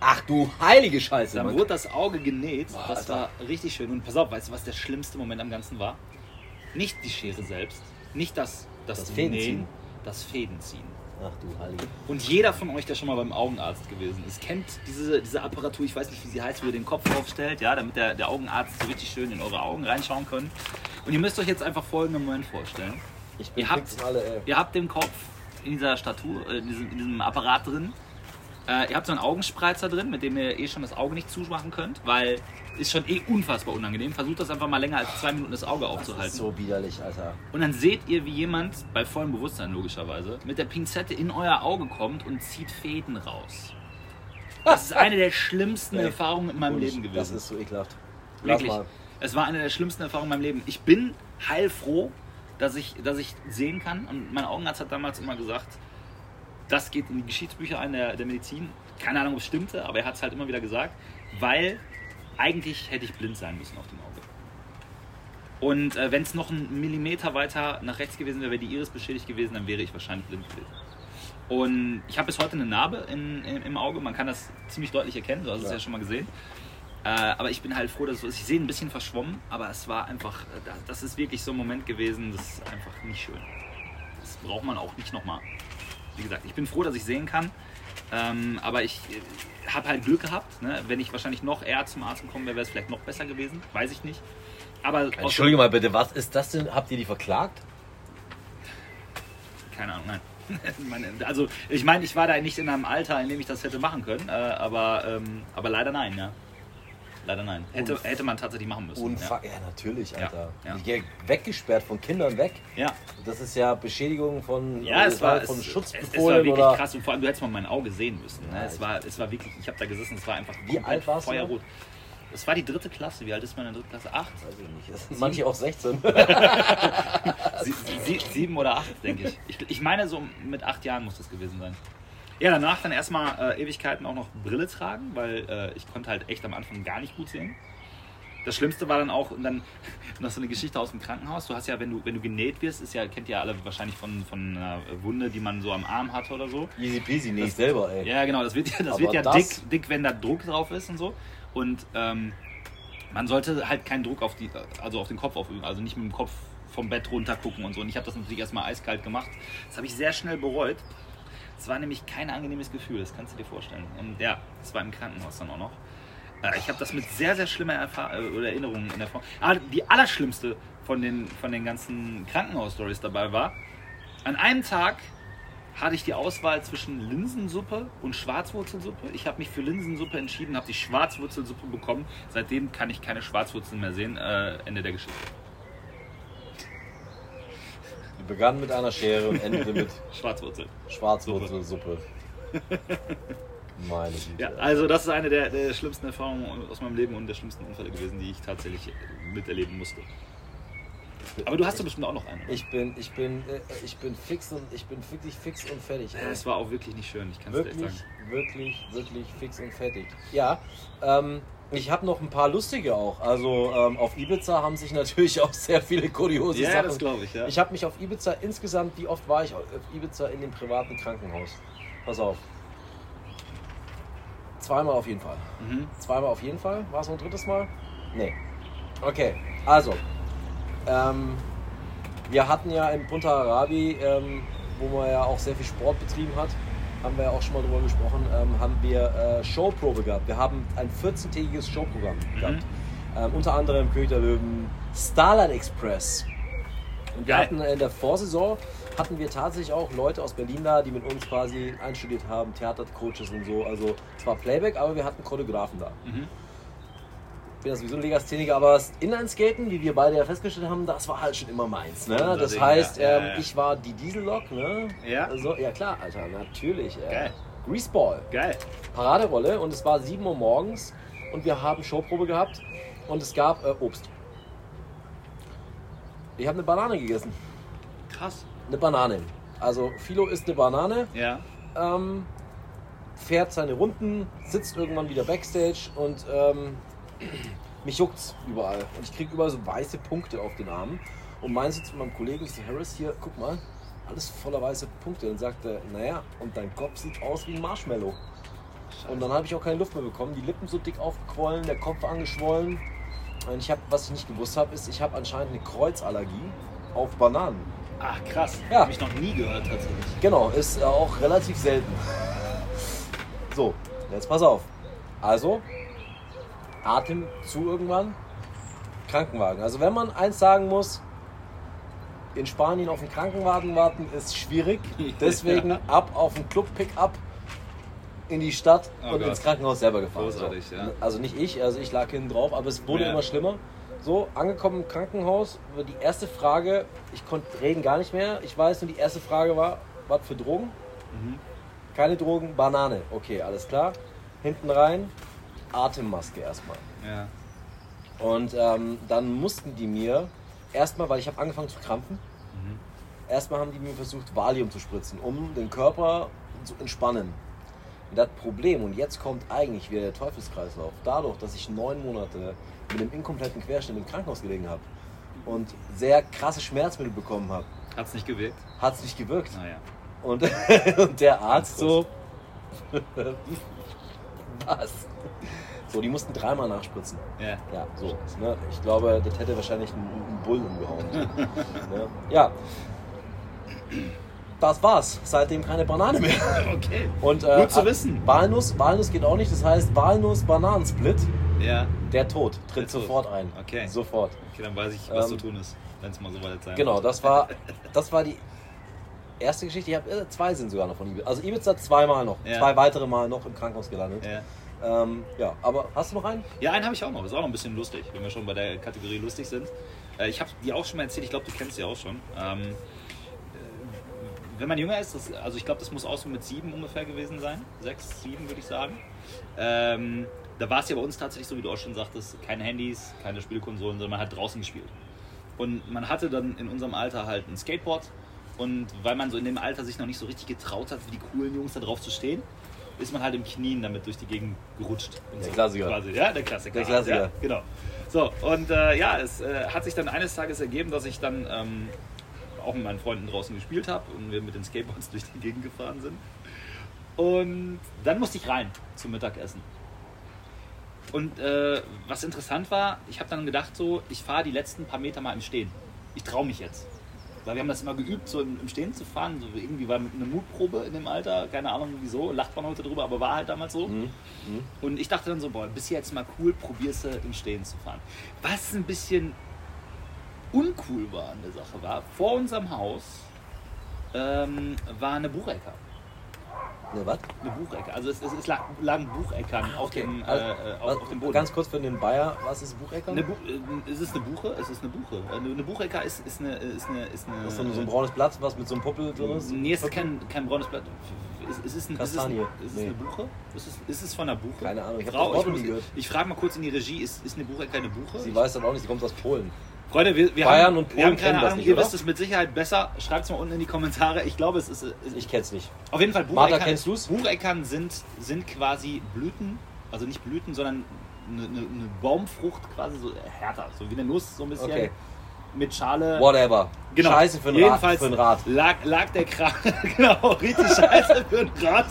Ach du heilige Scheiße, Dann Mann. wurde das Auge genäht. Boah, das Alter. war richtig schön. Und pass auf, weißt du, was der schlimmste Moment am Ganzen war? Nicht die Schere selbst, nicht das, das, Das Fädenziehen. das Fädenziehen. Ach du heilige... Und jeder von euch, der schon mal beim Augenarzt gewesen ist, kennt diese, diese Apparatur, ich weiß nicht, wie sie heißt, wo ihr den Kopf aufstellt, ja, damit der, der Augenarzt so richtig schön in eure Augen reinschauen kann. Und ihr müsst euch jetzt einfach folgenden Moment vorstellen. Ich bin Ihr habt- alle, ey. Ihr habt den Kopf in dieser Statur, äh, in, diesem, in diesem Apparat drin. Äh, ihr habt so einen Augenspreizer drin, mit dem ihr eh schon das Auge nicht zumachen könnt, weil ist schon eh unfassbar unangenehm. Versucht das einfach mal länger als zwei Minuten das Auge Das ist aufzuhalten. so widerlich, Alter. Und dann seht ihr, wie jemand, bei vollem Bewusstsein logischerweise, mit der Pinzette in euer Auge kommt und zieht Fäden raus. Das ist eine der schlimmsten (laughs) Ey, Erfahrungen in meinem Leben Das gewesen. ist so ekelhaft. Lass Wirklich. mal. Es war eine der schlimmsten Erfahrungen in meinem Leben. Ich bin heilfroh, dass ich, dass ich sehen kann. Und mein Augenarzt hat damals immer gesagt, das geht in die Geschichtsbücher ein der, der Medizin. Keine Ahnung, ob es stimmte, aber er hat es halt immer wieder gesagt, weil eigentlich hätte ich blind sein müssen auf dem Auge. Und äh, wenn es noch einen Millimeter weiter nach rechts gewesen wäre, wäre die Iris beschädigt gewesen, dann wäre ich wahrscheinlich blind gewesen. Und ich habe bis heute eine Narbe in, in, im Auge. Man kann das ziemlich deutlich erkennen. Du hast es Ja. ja schon mal gesehen. Äh, aber ich bin halt froh, dass es so ist. Ich sehe ein bisschen verschwommen, aber es war einfach, äh, das- das ist wirklich so ein Moment gewesen, das ist einfach nicht schön. Das braucht man auch nicht nochmal. Wie gesagt, ich bin froh, dass ich sehen kann. Ähm, aber ich äh, habe halt Glück gehabt. Ne? Wenn ich wahrscheinlich noch eher zum Arzt gekommen wäre, wäre es vielleicht noch besser gewesen. Weiß ich nicht. Aber aus- Entschuldige mal bitte, was ist das denn? Habt ihr die verklagt? Keine Ahnung, nein. (laughs) Also ich meine, ich war da nicht in einem Alter, in dem ich das hätte machen können, äh, aber, ähm, aber leider nein, ja. Leider nein. Hätte, hätte man tatsächlich machen müssen. Unfa ja. natürlich, Alter. ja. Ja, Weggesperrt von Kindern weg. Ja, Das ist ja Beschädigung von, ja, es war, von es, es, es war Schutzbefohlen wirklich oder. krass und vor allem, du hättest mal mein Auge sehen müssen. Ne? Ja, Es, war, es war wirklich, ich habe da gesessen, es war einfach Wie alt warst du feuerrot. Es war die dritte Klasse. Wie alt ist man in der dritten Klasse? Acht? Weiß ich nicht. Sind (laughs) manche auch 16. Sie, sie, sieben oder acht, denke ich. ich. Ich meine, so mit acht Jahren muss das gewesen sein. Ja, danach dann erstmal äh, Ewigkeiten auch noch Brille tragen, weil äh, ich konnte halt echt am Anfang gar nicht gut sehen. Das Schlimmste war dann auch, und dann (laughs) noch so eine Geschichte aus dem Krankenhaus. Du hast ja, wenn du, wenn du genäht wirst, ist ja, kennt ihr alle wahrscheinlich von, von einer Wunde, die man so am Arm hatte oder so. Easy peasy, nee, ich selber, ey. Ja, genau, das wird ja, das Aber wird ja das- dick, dick, wenn da Druck drauf ist und so. Und ähm, man sollte halt keinen Druck auf die, also auf den Kopf aufüben, also nicht mit dem Kopf vom Bett runter gucken und so. Und ich habe das natürlich erstmal eiskalt gemacht. Das habe ich sehr schnell bereut. Es war nämlich kein angenehmes Gefühl, das kannst du dir vorstellen. Und ja, es war im Krankenhaus dann auch noch. Äh, Ich habe das mit sehr, sehr schlimmer Erfahr äh, Erinnerungen in der Form. Aber die allerschlimmste von den, von den ganzen Krankenhaus-Stories dabei war, an einem Tag hatte ich die Auswahl zwischen Linsensuppe und Schwarzwurzelsuppe. Ich habe mich für Linsensuppe entschieden, habe die Schwarzwurzelsuppe bekommen. Seitdem kann ich keine Schwarzwurzeln mehr sehen. Äh, Ende der Geschichte. Die begann mit einer Schere und endete mit (laughs) Schwarzwurzel. Schwarzwurzelsuppe. Meine Güte. Ja, also das ist eine der, der schlimmsten Erfahrungen aus meinem Leben und der schlimmsten Unfälle gewesen, die ich tatsächlich miterleben musste. Aber du hast ja bestimmt auch noch einen. oder? Ich bin, ich bin, äh, ich bin fix und ich bin wirklich fix und fertig. ey. Es war auch wirklich nicht schön, ich kann es dir echt Wirklich, sagen. wirklich, wirklich fix und fertig. Ja, ähm, ich habe noch ein paar lustige auch. Also ähm, auf Ibiza haben sich natürlich (laughs) auch sehr viele kuriose Ja, Sachen. das glaube ich, ja. Ich habe mich auf Ibiza insgesamt, wie oft war ich auf Ibiza in dem privaten Krankenhaus? Pass auf. Zweimal auf jeden Fall. Mhm. Zweimal auf jeden Fall. War es noch ein drittes Mal? Nee. Okay, also. Ähm, wir hatten ja in Punta Arabi, ähm, wo man ja auch sehr viel Sport betrieben hat, haben wir ja auch schon mal drüber gesprochen, ähm, haben wir äh, Showprobe gehabt. Wir haben ein 14-tägiges Showprogramm gehabt. Ähm, unter anderem König der Löwen, Starlight Express. Und wir Geil. hatten in der Vorsaison hatten wir tatsächlich auch Leute aus Berlin da, die mit uns quasi einstudiert haben, Theatercoaches und so. Also zwar Playback, aber wir hatten Choreografen da. Mhm. Ich bin ja sowieso ein Legastheniker, aber das Inlineskaten, wie wir beide ja festgestellt haben, das war halt schon immer meins. Ne? Das Ding, heißt, ja. Ähm, ich war die Diesellok, ne? Ja. Also, ja klar, Alter, natürlich. Äh, Geil. Greaseball. Geil. Paraderolle und es war 7 Uhr morgens und wir haben Showprobe gehabt und es gab äh, Obst. Ich habe eine Banane gegessen. Krass. Eine Banane. Also Philo isst eine Banane, Ja. ähm, fährt seine Runden, sitzt irgendwann wieder Backstage und ähm, mich juckt's überall. Und ich kriege überall so weiße Punkte auf den Armen. Und mein sitzt mit meinem Kollegen, ich so, Harris, hier, guck mal, alles voller weiße Punkte. Und sagte, naja, und dein Kopf sieht aus wie ein Marshmallow. Und dann habe ich auch keine Luft mehr bekommen. Die Lippen so dick aufgequollen, der Kopf angeschwollen. Und ich habe, was ich nicht gewusst habe, ist, ich habe anscheinend eine Kreuzallergie auf Bananen. Ach krass. Ja. Habe ich noch nie gehört tatsächlich. Genau, ist äh, auch relativ selten. So, jetzt pass auf. Also, Atem zu irgendwann, Krankenwagen. Also wenn man eins sagen muss, in Spanien auf den Krankenwagen warten ist schwierig. (laughs) Deswegen Ja. ab auf den Club-Pickup in die Stadt Oh und Gott. ins Krankenhaus selber gefahren. Großartig, so. ja. Also nicht ich, also ich lag hinten drauf, aber es wurde Ja. immer schlimmer. So, angekommen im Krankenhaus, die erste Frage, ich konnte reden gar nicht mehr. Ich weiß nur, die erste Frage war, was für Drogen? Mhm. Keine Drogen, Banane. Okay, alles klar. Hinten rein, Atemmaske erstmal. Ja. Und ähm, dann mussten die mir erstmal, weil ich habe angefangen zu krampfen, Mhm. erstmal haben die mir versucht, Valium zu spritzen, um den Körper zu entspannen. Und das Problem, und jetzt kommt eigentlich wieder der Teufelskreislauf, dadurch, dass ich neun Monate mit einem inkompletten Querschnitt im Krankenhaus gelegen habe und sehr krasse Schmerzmittel bekommen habe, Hat's nicht gewirkt? hat es nicht gewirkt. Naja. Und, (laughs) und der Arzt so. (laughs) Was? So, die mussten dreimal nachspritzen. Ja. Ja, so. Ne? Ich glaube, das hätte wahrscheinlich einen, einen Bullen umgehauen. (laughs) ne? Ja. Das war's. Seitdem keine Banane mehr. (laughs) Okay. Und, äh, Gut zu wissen. Walnuss, Walnuss geht auch nicht. Das heißt, Walnuss-Bananensplit, Ja. der Tod, tritt Der Tod. sofort ein. Okay. Sofort. Okay, dann weiß ich, was Ähm, zu tun ist, wenn es mal so weit sein Genau, wird. das war, (laughs) das war die erste Geschichte. Ich habe äh, zwei sind sogar noch von Ibiza. Also Ibiza zweimal noch. Ja. Zwei weitere Mal noch im Krankenhaus gelandet. Ja. Ähm, ja, aber hast du noch einen? Ja, einen habe ich auch noch. Ist auch noch ein bisschen lustig, wenn wir schon bei der Kategorie lustig sind. Äh, ich habe die auch schon mal erzählt. Ich glaube, du kennst die auch schon. Ähm, äh, wenn man jünger ist, das, also ich glaube, das muss auch so mit sieben ungefähr gewesen sein. Sechs, sieben würde ich sagen. Ähm, da war es ja bei uns tatsächlich so, wie du auch schon sagtest, keine Handys, keine Spielkonsolen, sondern man hat draußen gespielt. Und man hatte dann in unserem Alter halt ein Skateboard. Und weil man so in dem Alter sich noch nicht so richtig getraut hat, wie die coolen Jungs da drauf zu stehen, ist man halt im Knien damit durch die Gegend gerutscht. Und Der so Klassiker. Quasi. Ja, der Klassiker. Der Klassiker. Ja, genau. So, und äh, ja, es äh, hat sich dann eines Tages ergeben, dass ich dann ähm, auch mit meinen Freunden draußen gespielt habe und wir mit den Skateboards (laughs) durch die Gegend gefahren sind. Und dann musste ich rein zum Mittagessen. Und äh, was interessant war, ich habe dann gedacht, so, ich fahre die letzten paar Meter mal im Stehen. Ich traue mich jetzt. Weil wir haben das immer geübt, so im, im Stehen zu fahren. So irgendwie war eine Mutprobe in dem Alter, keine Ahnung wieso, lacht man heute drüber, aber war halt damals so. Mhm. Und ich dachte dann so, boah, bist jetzt mal cool, probierst du im Stehen zu fahren. Was ein bisschen uncool war an der Sache war, vor unserem Haus ähm, war eine Buchecker. Ne, was? Eine Buchecke. Also es, es, es lag, lagen Bucheckern auf, dem, äh, Also, äh, auf, auf dem Boden. Ganz kurz für den Bayer, was ist Buchecker? eine Bu äh, ist es eine Buche? Es ist eine Buche. Eine, eine Buchecker ist, ist, eine, ist, eine, ist eine. das ist so ein, ein braunes Blatt, was mit so einem Puppel drin ist? Nee, es ist kein, kein braunes Blatt. Ist, ist, es, ein, ist, es, Kastanie. ein, ist es Nee. eine Buche? Ist es, ist es von einer Buche? Keine Ahnung, ich Frau, ich, muss- gehört. ich frage mal kurz in die Regie, ist, ist eine Buchecker eine Buche? Sie weiß dann auch nicht, sie kommt aus Polen. Freunde, wir, wir Bayern haben, und wir haben Polen keine kennen das Ahnung, nicht, ihr wisst es mit Sicherheit besser. Schreibt es mal unten in die Kommentare. Ich glaube, es ist. es- Ich kenn's nicht. Auf jeden Fall, Martha, Bucheckern, kennst du's? Bucheckern sind, sind quasi Blüten, also nicht Blüten, sondern eine, eine, eine Baumfrucht quasi so härter, so wie eine Nuss, so ein bisschen Okay. mit Schale. Whatever. Genau. Scheiße für ein Rad. Für ein Rad. Lag, lag der Kran, (laughs) genau, richtig scheiße für ein Rad.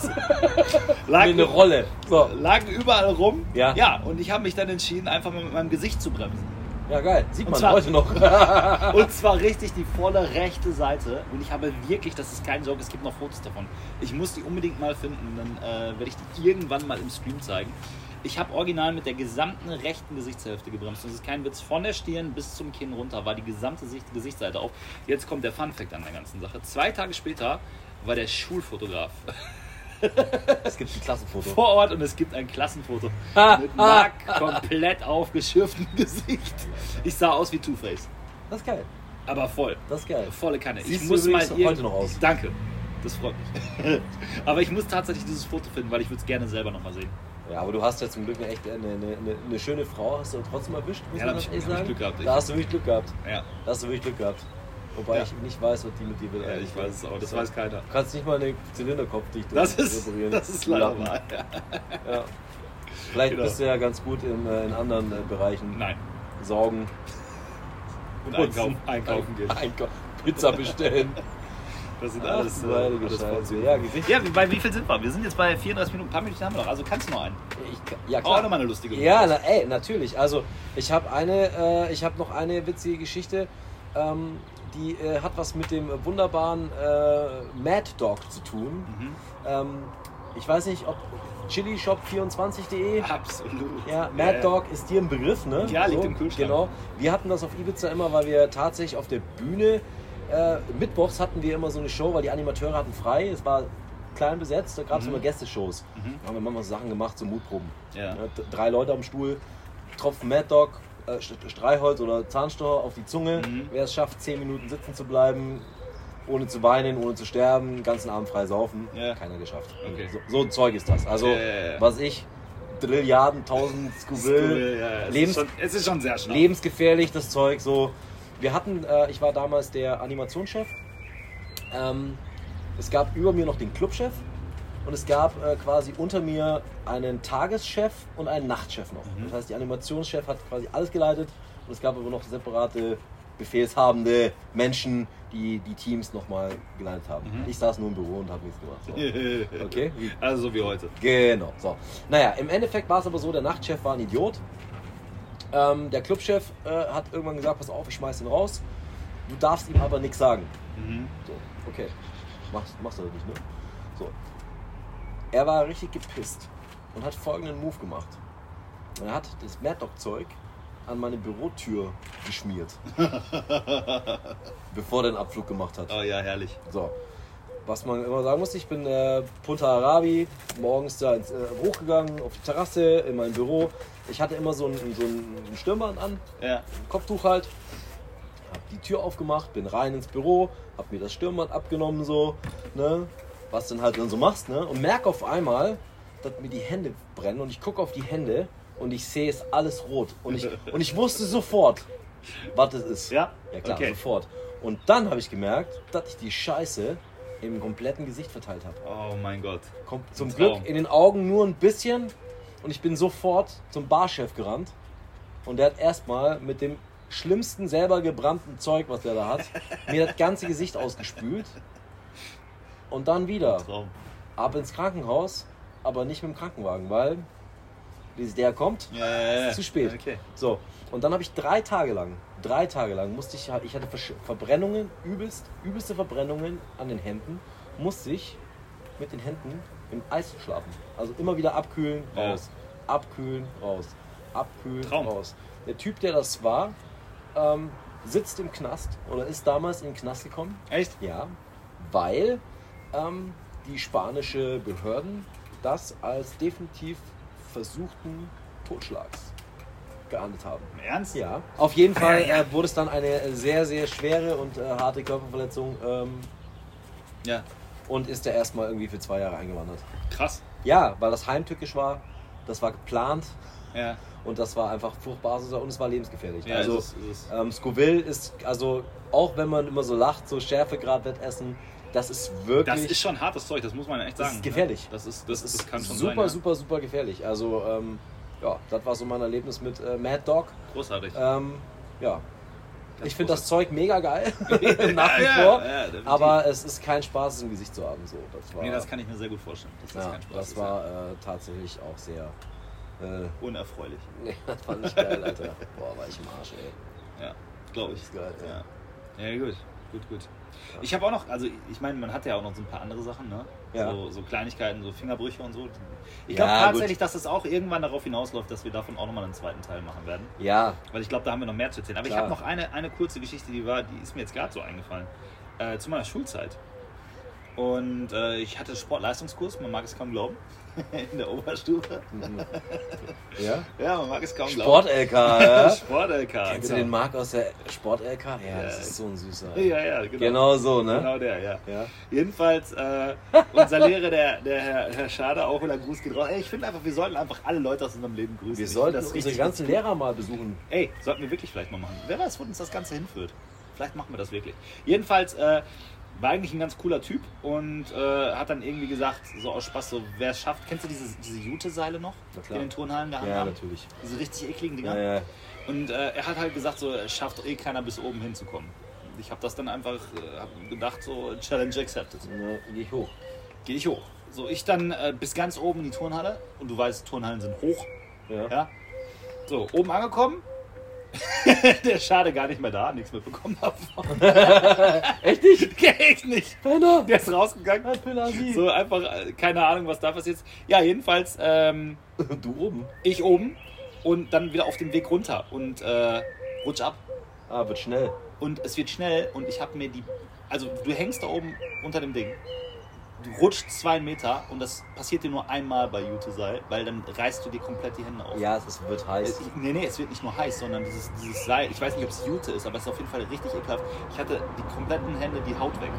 lag, eine Rolle. So. Lagen überall rum. Ja. Ja, und ich habe mich dann entschieden, einfach mal mit meinem Gesicht zu bremsen. Ja, geil. Sieht Und man zwar- heute noch. (laughs) Und zwar (laughs) richtig die volle rechte Seite. Und ich habe wirklich, das ist kein Joke, es gibt noch Fotos davon. Ich muss die unbedingt mal finden, dann äh, werde ich die irgendwann mal im Stream zeigen. Ich habe original mit der gesamten rechten Gesichtshälfte gebremst. Das ist kein Witz. Von der Stirn bis zum Kinn runter war die gesamte Sicht, Gesichtsseite auf. Jetzt kommt der Fun-Fact an der ganzen Sache. Zwei Tage später war der Schulfotograf (laughs) (laughs) es gibt ein Klassenfoto. vor Ort und es gibt ein Klassenfoto Ah, mit Mark komplett aufgeschürftem (laughs) Gesicht. Ich sah aus wie Two-Face. Das ist geil. Aber voll. Das ist geil. Volle Kanne. Siehst ich du muss mal übrigens irgend- heute noch aus. Danke. Das freut mich. (laughs) Aber ich muss tatsächlich dieses Foto finden, weil ich würde es gerne selber nochmal sehen. Ja, aber du hast ja zum Glück eine echt eine, eine, eine, eine schöne Frau, hast du trotzdem erwischt, muss Ja, man da das ich- echt sagen. Glück gehabt, Da hast du wirklich Glück gehabt. Ja, Da hast du wirklich Glück gehabt. Wobei Ja. ich nicht weiß, was die mit dir will. ja ich weiß es auch. Das weiß keiner. Du kannst nicht mal eine Zylinderkopfdichtung Das ist, reparieren. das ist leider wahr. Ja. Ja. Vielleicht Genau. bist du ja ganz gut in, äh, in anderen äh, Bereichen. Nein. Sorgen. Und einkaufen, einkaufen gehen. Einkau Pizza bestellen. Das sind Ach, alles, äh, Scheiße. Ja, Gesicht. Ja, wie- bei wie viel sind wir? Wir sind jetzt bei 34 Minuten. Ein paar Minuten haben wir noch. Also kannst du noch einen. Ich, ja, Auch klar. nochmal eine lustige Ja, Nummer. na, ey, natürlich. Also ich habe eine, äh, ich habe noch eine witzige Geschichte, ähm, die äh, hat was mit dem wunderbaren äh, Mad Dog zu tun. Mhm. Ähm, ich weiß nicht, ob chilishop24.de. Absolut. Ja, Mad ja. Dog ist dir ein Begriff, ne? Ja, liegt im Kühlschrank. Genau. Wir hatten das auf Ibiza immer, weil wir tatsächlich auf der Bühne, äh, mittwochs hatten wir immer so eine Show, weil die Animateure hatten frei. Es war klein besetzt, da gab es Mhm. immer Gästeshows. Mhm. Da haben wir manchmal so Sachen gemacht, so Mutproben. Ja. Drei Leute am Stuhl, Tropfen Mad Dog, äh, St- Streichholz oder Zahnstocher auf die Zunge. Mhm. Wer es schafft, zehn Minuten sitzen zu bleiben, ohne zu weinen, ohne zu sterben, ganzen Abend frei saufen. Ja. Keiner geschafft. Okay. So, so ein Zeug ist das. Also, Ja, ja, ja. was ich, Trilliarden, tausend (laughs) Scoville, ja, es, Lebens- ist schon, es ist schon sehr schnell. lebensgefährlich, das Zeug. So, wir hatten, äh, ich war damals der Animationschef. Ähm, es gab über mir noch den Clubchef und es gab äh, quasi unter mir einen Tageschef und einen Nachtchef noch. Mhm. Das heißt, die Animationschef hat quasi alles geleitet und es gab aber noch separate befehlshabende Menschen, die die Teams nochmal geleitet haben. Mhm. Ich saß nur im Büro und habe nichts gemacht. So. (laughs) Okay? Also so wie heute. Genau. So. Naja, im Endeffekt war es aber so, der Nachtchef war ein Idiot. Ähm, der Clubchef äh, hat irgendwann gesagt, pass auf, ich schmeiß ihn raus. Du darfst ihm aber nichts sagen. Mhm. So, okay. Machst, machst du das nicht, ne? So. Er war richtig gepisst und hat folgenden Move gemacht. Er hat das Mad Dog Zeug an meine Bürotür geschmiert. (laughs) bevor er den Abflug gemacht hat. Oh ja, herrlich. So. Was man immer sagen muss, ich bin äh, Punta Arabi, morgens da ins, äh, hochgegangen auf die Terrasse in mein Büro. Ich hatte immer so ein, so ein Stirnband an, Ja. ein Kopftuch halt. Hab die Tür aufgemacht, bin rein ins Büro, hab mir das Stirnband abgenommen, so, ne? Was dann halt dann so machst, ne? Und merk auf einmal, dass mir die Hände brennen und ich gucke auf die Hände und ich sehe es alles rot. Und ich, (laughs) und ich wusste sofort, was das ist. Ja? Ja klar, Okay. sofort. Und dann habe ich gemerkt, dass ich die Scheiße im kompletten Gesicht verteilt habe. Oh mein Gott. Kom- Zum Ein Glück Traum. in den Augen nur ein bisschen. Und ich bin sofort zum Barchef gerannt. Und der hat erstmal mit dem schlimmsten selber gebrannten Zeug, was der da hat, (laughs) mir das ganze Gesicht ausgespült. Und dann wieder Traum. ab ins Krankenhaus, aber nicht mit dem Krankenwagen, weil bis der kommt, Ja, ja, ja. Ist zu spät. Okay. so, und dann habe ich drei Tage lang, drei Tage lang musste ich, ich hatte Verbrennungen, übelst, übelste Verbrennungen an den Händen, musste ich mit den Händen im Eis schlafen. Also immer wieder abkühlen, raus, abkühlen, raus, abkühlen, Traum. raus. Der Typ, der das war, ähm, sitzt im Knast oder ist damals in den Knast gekommen. Echt? Ja, weil ähm, die spanische Behörden das als definitiv versuchten Totschlags geahndet haben. Im Ernst? Ja, auf jeden Fall äh, wurde es dann eine sehr, sehr schwere und äh, harte Körperverletzung ähm, Ja. und ist er erstmal irgendwie für zwei Jahre eingewandert. Krass. Ja, weil das heimtückisch war, das war geplant Ja. und das war einfach furchtbar und es war lebensgefährlich. Ja, also, es ist, es ist, ähm, Scoville ist, also auch wenn man immer so lacht, so Schärfegrad-Wettessen, das ist wirklich. das ist schon hartes Zeug, das muss man echt Das sagen. ist gefährlich. Ne? Das, ist, das, das das, ist kann schon super, sein. ja. super, super gefährlich. Also, ähm, ja, das war so mein Erlebnis mit äh, Mad Dog. Großartig. Ähm, ja, Ganz ich finde das. Zeug mega geil, (laughs) (laughs) nach wie vor. Ja, aber es ist kein Spaß, es im Gesicht zu haben. So, das war, nee, das kann ich mir sehr gut vorstellen. Das, ja, kein Spaß das war äh, tatsächlich auch sehr. Äh, unerfreulich. (laughs) nee, das fand ich geil, Alter. Boah, war ich im Arsch, ey. Ja, glaube ich. Das ist geil. Ja. ja, gut. Gut, gut. Ich habe auch noch, also ich meine, man hat ja auch noch so ein paar andere Sachen, ne? Ja. So, so Kleinigkeiten, so Fingerbrüche und so. Ich Ja, glaube gut. tatsächlich, dass es auch irgendwann darauf hinausläuft, dass wir davon auch nochmal einen zweiten Teil machen werden. Ja, Weil ich glaube, da haben wir noch mehr zu erzählen. Aber ich Klar. habe noch eine, eine kurze Geschichte, die war, die ist mir jetzt gerade so eingefallen. Äh, zu meiner Schulzeit. Und äh, ich hatte Sportleistungskurs, man mag es kaum glauben, (laughs) in der Oberstufe. ja. Ja, man mag es kaum glauben. Sport-LK, ja? (laughs) Sport-LK. Kennst du genau. den Marc aus der Sport-LK? Ja, Ja. das ist so ein süßer. Ja, ja, genau. Genau so, ne? Genau der, ja. Ja. Jedenfalls, äh, unser Lehrer, der, der Herr, Herr Schade, auch wieder Gruß geht raus. Ey, ich finde einfach, wir sollten einfach alle Leute aus unserem Leben grüßen. Wir sollten das unsere ganzen Lehrer mal besuchen. Ey, sollten wir wirklich vielleicht mal machen. Wer weiß, wo uns das Ganze hinführt. Vielleicht machen wir das wirklich. Jedenfalls äh, war eigentlich ein ganz cooler Typ und äh, hat dann irgendwie gesagt, so aus Spaß, so wer es schafft, kennst du diese, diese Jute-Seile noch? In den Turnhallen gehangen Ja, haben? natürlich. Diese richtig ekligen Dinger. Ja, ja. Und äh, er hat halt gesagt, so es schafft eh keiner bis oben hinzukommen. Ich habe das dann einfach äh, gedacht, so Challenge accepted. Na, geh ich hoch. Gehe ich hoch. So, ich dann äh, bis ganz oben in die Turnhalle und du weißt, Turnhallen sind hoch. Ja. Ja. So, oben angekommen. (laughs) Der Schade gar nicht mehr da, nichts mitbekommen davon. (laughs) Echt nicht? (laughs) Echt nicht. Penner! Der ist rausgegangen. Ein Penner. So einfach, äh, keine Ahnung, was da passiert ist. Ja, jedenfalls, ähm, Du oben. ich oben und dann wieder auf dem Weg runter und äh, rutsch ab. Ah, wird schnell. Und es wird schnell und ich habe mir die. Also, du hängst da oben unter dem Ding. Du rutschst zwei Meter und das passiert dir nur einmal bei Jute-Seil, weil dann reißt du dir komplett die Hände auf. Ja, es wird heiß. Es- Nee, nee, es wird nicht nur heiß, sondern dieses, dieses Seil, ich weiß nicht, ob es Jute ist, aber es ist auf jeden Fall richtig ekelhaft. Ich hatte die kompletten Hände die Haut weg.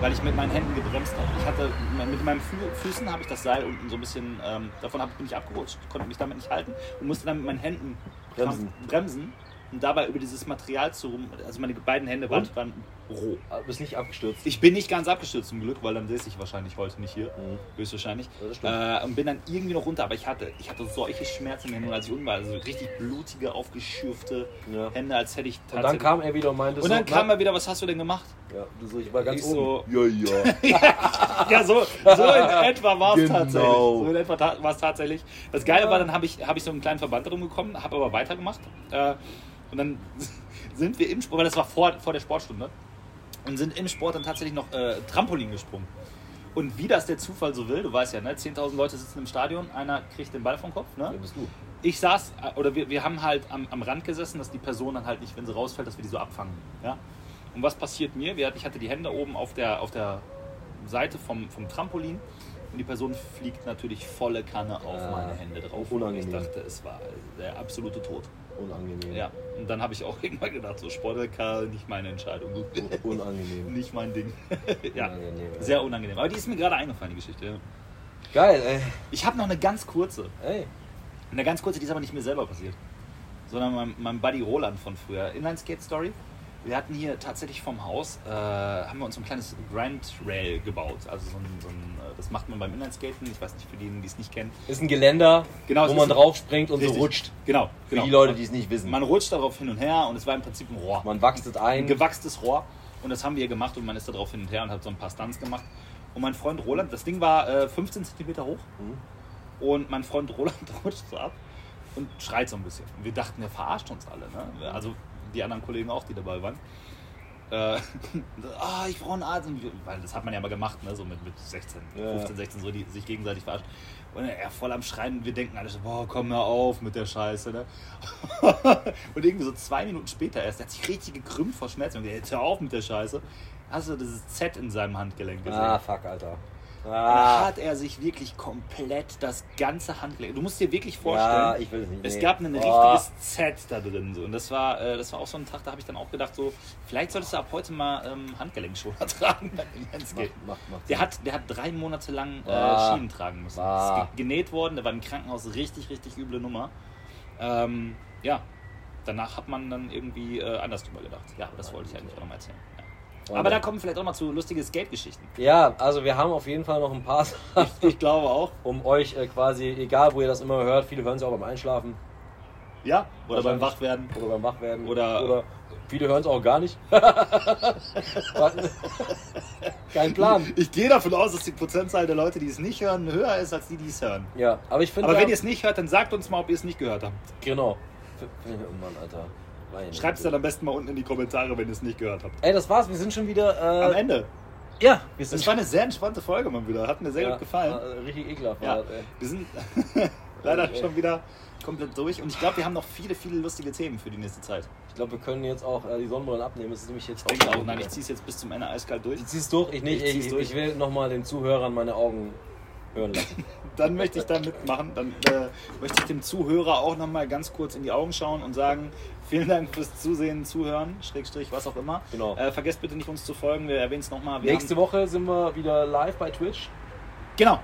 Weil ich mit meinen Händen gebremst habe. Ich hatte, mit meinen Fü Füßen habe ich das Seil unten so ein bisschen, ähm, davon hab, bin ich abgerutscht, konnte mich damit nicht halten und musste dann mit meinen Händen Bremsen. bremsen und dabei über dieses Material zu rum, also meine beiden Hände waren, waren roh. Du bist nicht abgestürzt. Ich bin nicht ganz abgestürzt zum Glück, weil dann säße ich wahrscheinlich heute nicht hier. Mhm. Höchstwahrscheinlich. Ja. Äh, und bin dann irgendwie noch runter, aber ich hatte, ich hatte solche Schmerzen in den Händen, als ich unten war. Also richtig blutige, aufgeschürfte Ja. Hände, als hätte ich Und dann kam er wieder und meinte Und dann so, kam na, er wieder, was hast du denn gemacht? ja, du so, ich war ganz Ich so- oben. (laughs) ja, ja. (laughs) Ja, so, so in (laughs) etwa war es Genau. tatsächlich. So in etwa war es tatsächlich. Das Geile Ja. war, dann habe ich, hab ich so einen kleinen Verband drum bekommen, habe aber weitergemacht. Äh, und dann sind wir im Sport, weil das war vor, vor der Sportstunde, und sind im Sport dann tatsächlich noch äh, Trampolin gesprungen. Und wie das der Zufall so will, du weißt ja, ne? 10.000 Leute sitzen im Stadion, einer kriegt den Ball vom Kopf. Ne? Wer bist du? ich saß, äh, oder wir, wir haben halt am, am Rand gesessen, dass die Person dann halt nicht, wenn sie rausfällt, dass wir die so abfangen. Ja? Und was passiert mir? Ich hatte die Hände oben auf der, auf der Seite vom, vom Trampolin und die Person fliegt natürlich volle Kanne auf Ah, meine Hände drauf. unangenehm. Und ich dachte, es war der absolute Tod. Unangenehm. Ja. Und dann habe ich auch (laughs) irgendwann gedacht, so Sportler, nicht meine Entscheidung. Unangenehm. (laughs) nicht mein Ding. (laughs) ja, Unangenehm, sehr unangenehm. Aber die ist mir gerade eingefallen, die Geschichte. Geil, ey. Ich habe noch eine ganz kurze. Ey. Eine ganz kurze, die ist aber nicht mir selber passiert, sondern meinem, meinem Buddy Roland von früher. Inline-Skate-Story. Wir hatten hier tatsächlich vom Haus, äh, haben wir uns so ein kleines Grand Rail gebaut. Also so ein, so ein, äh, das macht man beim Inline-Skaten. Ich weiß nicht, für diejenigen, die es nicht kennen. Ist ein Geländer, Genau, wo man ein- drauf springt und Richtig. so rutscht. Genau, Für genau. die Leute, die es nicht wissen. Man rutscht darauf hin und her und es war im Prinzip ein Rohr. Man wachst es ein. Ein gewachstes Rohr. Und das haben wir gemacht und man ist da drauf hin und her und hat so ein paar Stunts gemacht. Und mein Freund Roland, das Ding war äh, 15 cm hoch. Mhm. Und mein Freund Roland (laughs) rutscht so ab und schreit so ein bisschen. Und wir dachten, er verarscht uns alle. Ne? Also die anderen Kollegen auch, die dabei waren. Äh, (laughs) ah, ich brauche einen Arzt. Weil das hat man ja mal gemacht, ne? so mit, mit 16, Ja, 15, 16, so die sich gegenseitig verarscht. Und er voll am Schreien. Wir denken alle so, boah, komm mal auf mit der Scheiße. Ne? (laughs) und irgendwie so zwei Minuten später erst, er hat sich richtig gekrümmt vor Schmerzen. Und gesagt, jetzt hör auf mit der Scheiße. Hast du dieses Z in seinem Handgelenk gesehen? Ah, fuck, Alter. Da Ah. hat er sich wirklich komplett das ganze Handgelenk. Du musst dir wirklich Ja, vorstellen, ich will es nicht. es nee. gab ein Oh. richtiges Z da drin. So. Und das war, äh, das war auch so ein Tag, da habe ich dann auch gedacht, so, vielleicht solltest du ab heute mal ähm, Handgelenkschoner (laughs) tragen. beim Inlineskaten. Macht, macht, macht Der hat, der hat drei Monate lang äh, Ah. Schienen tragen müssen. Ah. Ist ge- genäht worden, der war im Krankenhaus richtig, richtig üble Nummer. Ähm, ja, danach hat man dann irgendwie äh, anders drüber gedacht. Ja, aber das wollte ich eigentlich auch noch mal erzählen. Freunde. Aber da kommen vielleicht auch mal zu lustige Skate-Geschichten. Ja, also wir haben auf jeden Fall noch ein paar (laughs) Sachen, Ich glaube auch. um euch äh, quasi, egal wo ihr das immer hört, viele hören es auch beim Einschlafen Ja, oder beim. Wachwerden. oder beim Wachwerden. Oder- oder viele hören es auch gar nicht. (laughs) Kein Plan. Ich gehe davon aus, dass die Prozentzahl der Leute, die es nicht hören, höher ist als die, die es hören. Ja, aber ich finde. Aber ja, wenn ihr es nicht hört, dann sagt uns mal, ob ihr es nicht gehört habt. Genau. Oh Mann, Alter. Schreibt es dann am besten mal unten in die Kommentare, wenn ihr es nicht gehört habt. Ey, das war's, wir sind schon wieder. Am Äh, Ende. ja, wir sind Das war eine sehr entspannte Folge mal wieder. Hat mir sehr ja, gut gefallen. äh, richtig ekelhaft. Ja, ey. wir sind (laughs) leider schon wieder komplett durch. Und ich glaube, wir haben noch viele, viele lustige Themen für die nächste Zeit. Ich glaube, wir können jetzt auch äh, die Sonnenbrillen abnehmen. Es ist nämlich jetzt Ich auch, nein, ich ziehe es jetzt bis zum Ende eiskalt durch. Ich zieh's durch, ich nicht. Ich ich, durch. ich will nochmal den Zuhörern meine Augen hören lassen. (laughs) Dann möchte ich da mitmachen. Dann äh, möchte ich dem Zuhörer auch nochmal ganz kurz in die Augen schauen und sagen, vielen Dank fürs Zusehen, Zuhören, Schrägstrich, was auch immer. Genau. Äh, vergesst bitte nicht, uns zu folgen. Wir erwähnen es nochmal. Nächste Woche sind wir wieder live bei Twitch. Genau,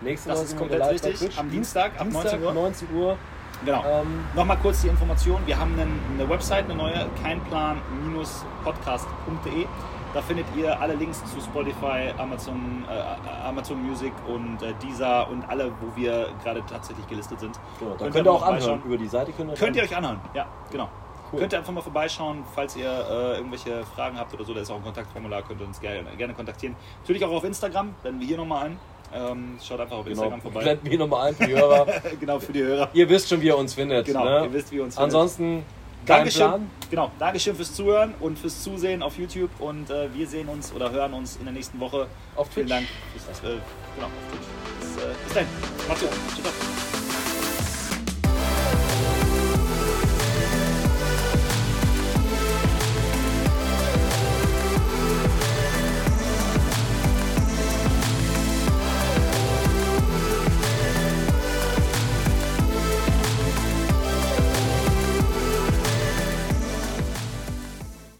Nächste Das Woche ist komplett richtig. bei Twitch. Am Dienstag ab 19 Uhr. 19 Uhr. genau. Ähm, Nochmal kurz die Information. Wir haben einen, eine Website, eine neue, keinplan-podcast.de. Da findet ihr alle Links zu Spotify, Amazon, äh, Amazon Music und äh, Deezer und alle, wo wir gerade tatsächlich gelistet sind. genau, da Könnt könnt, ihr auch anhören. Über die Seite könnt ihr, Könnt ihr euch anhören, ja, genau. Cool. Könnt ihr einfach mal vorbeischauen, falls ihr äh, irgendwelche Fragen habt oder so. Da ist auch ein Kontaktformular, könnt ihr uns gerne, gerne kontaktieren. Natürlich auch auf Instagram, blenden wir hier nochmal ein. Ähm, schaut einfach auf Genau, Instagram vorbei. blenden wir nochmal ein für die Hörer. (laughs) genau, für die Hörer. ihr wisst schon, wie ihr uns findet. Genau, ne? ihr wisst, wie ihr uns findet. Ansonsten, Dankeschön, Plan. genau, Dankeschön fürs Zuhören und fürs Zusehen auf YouTube und äh, wir sehen uns oder hören uns in der nächsten Woche. Auf Vielen Twitch. Dank. Bis, äh, genau, auf Twitch. Bis, äh, bis dann. Macht's gut. Ciao.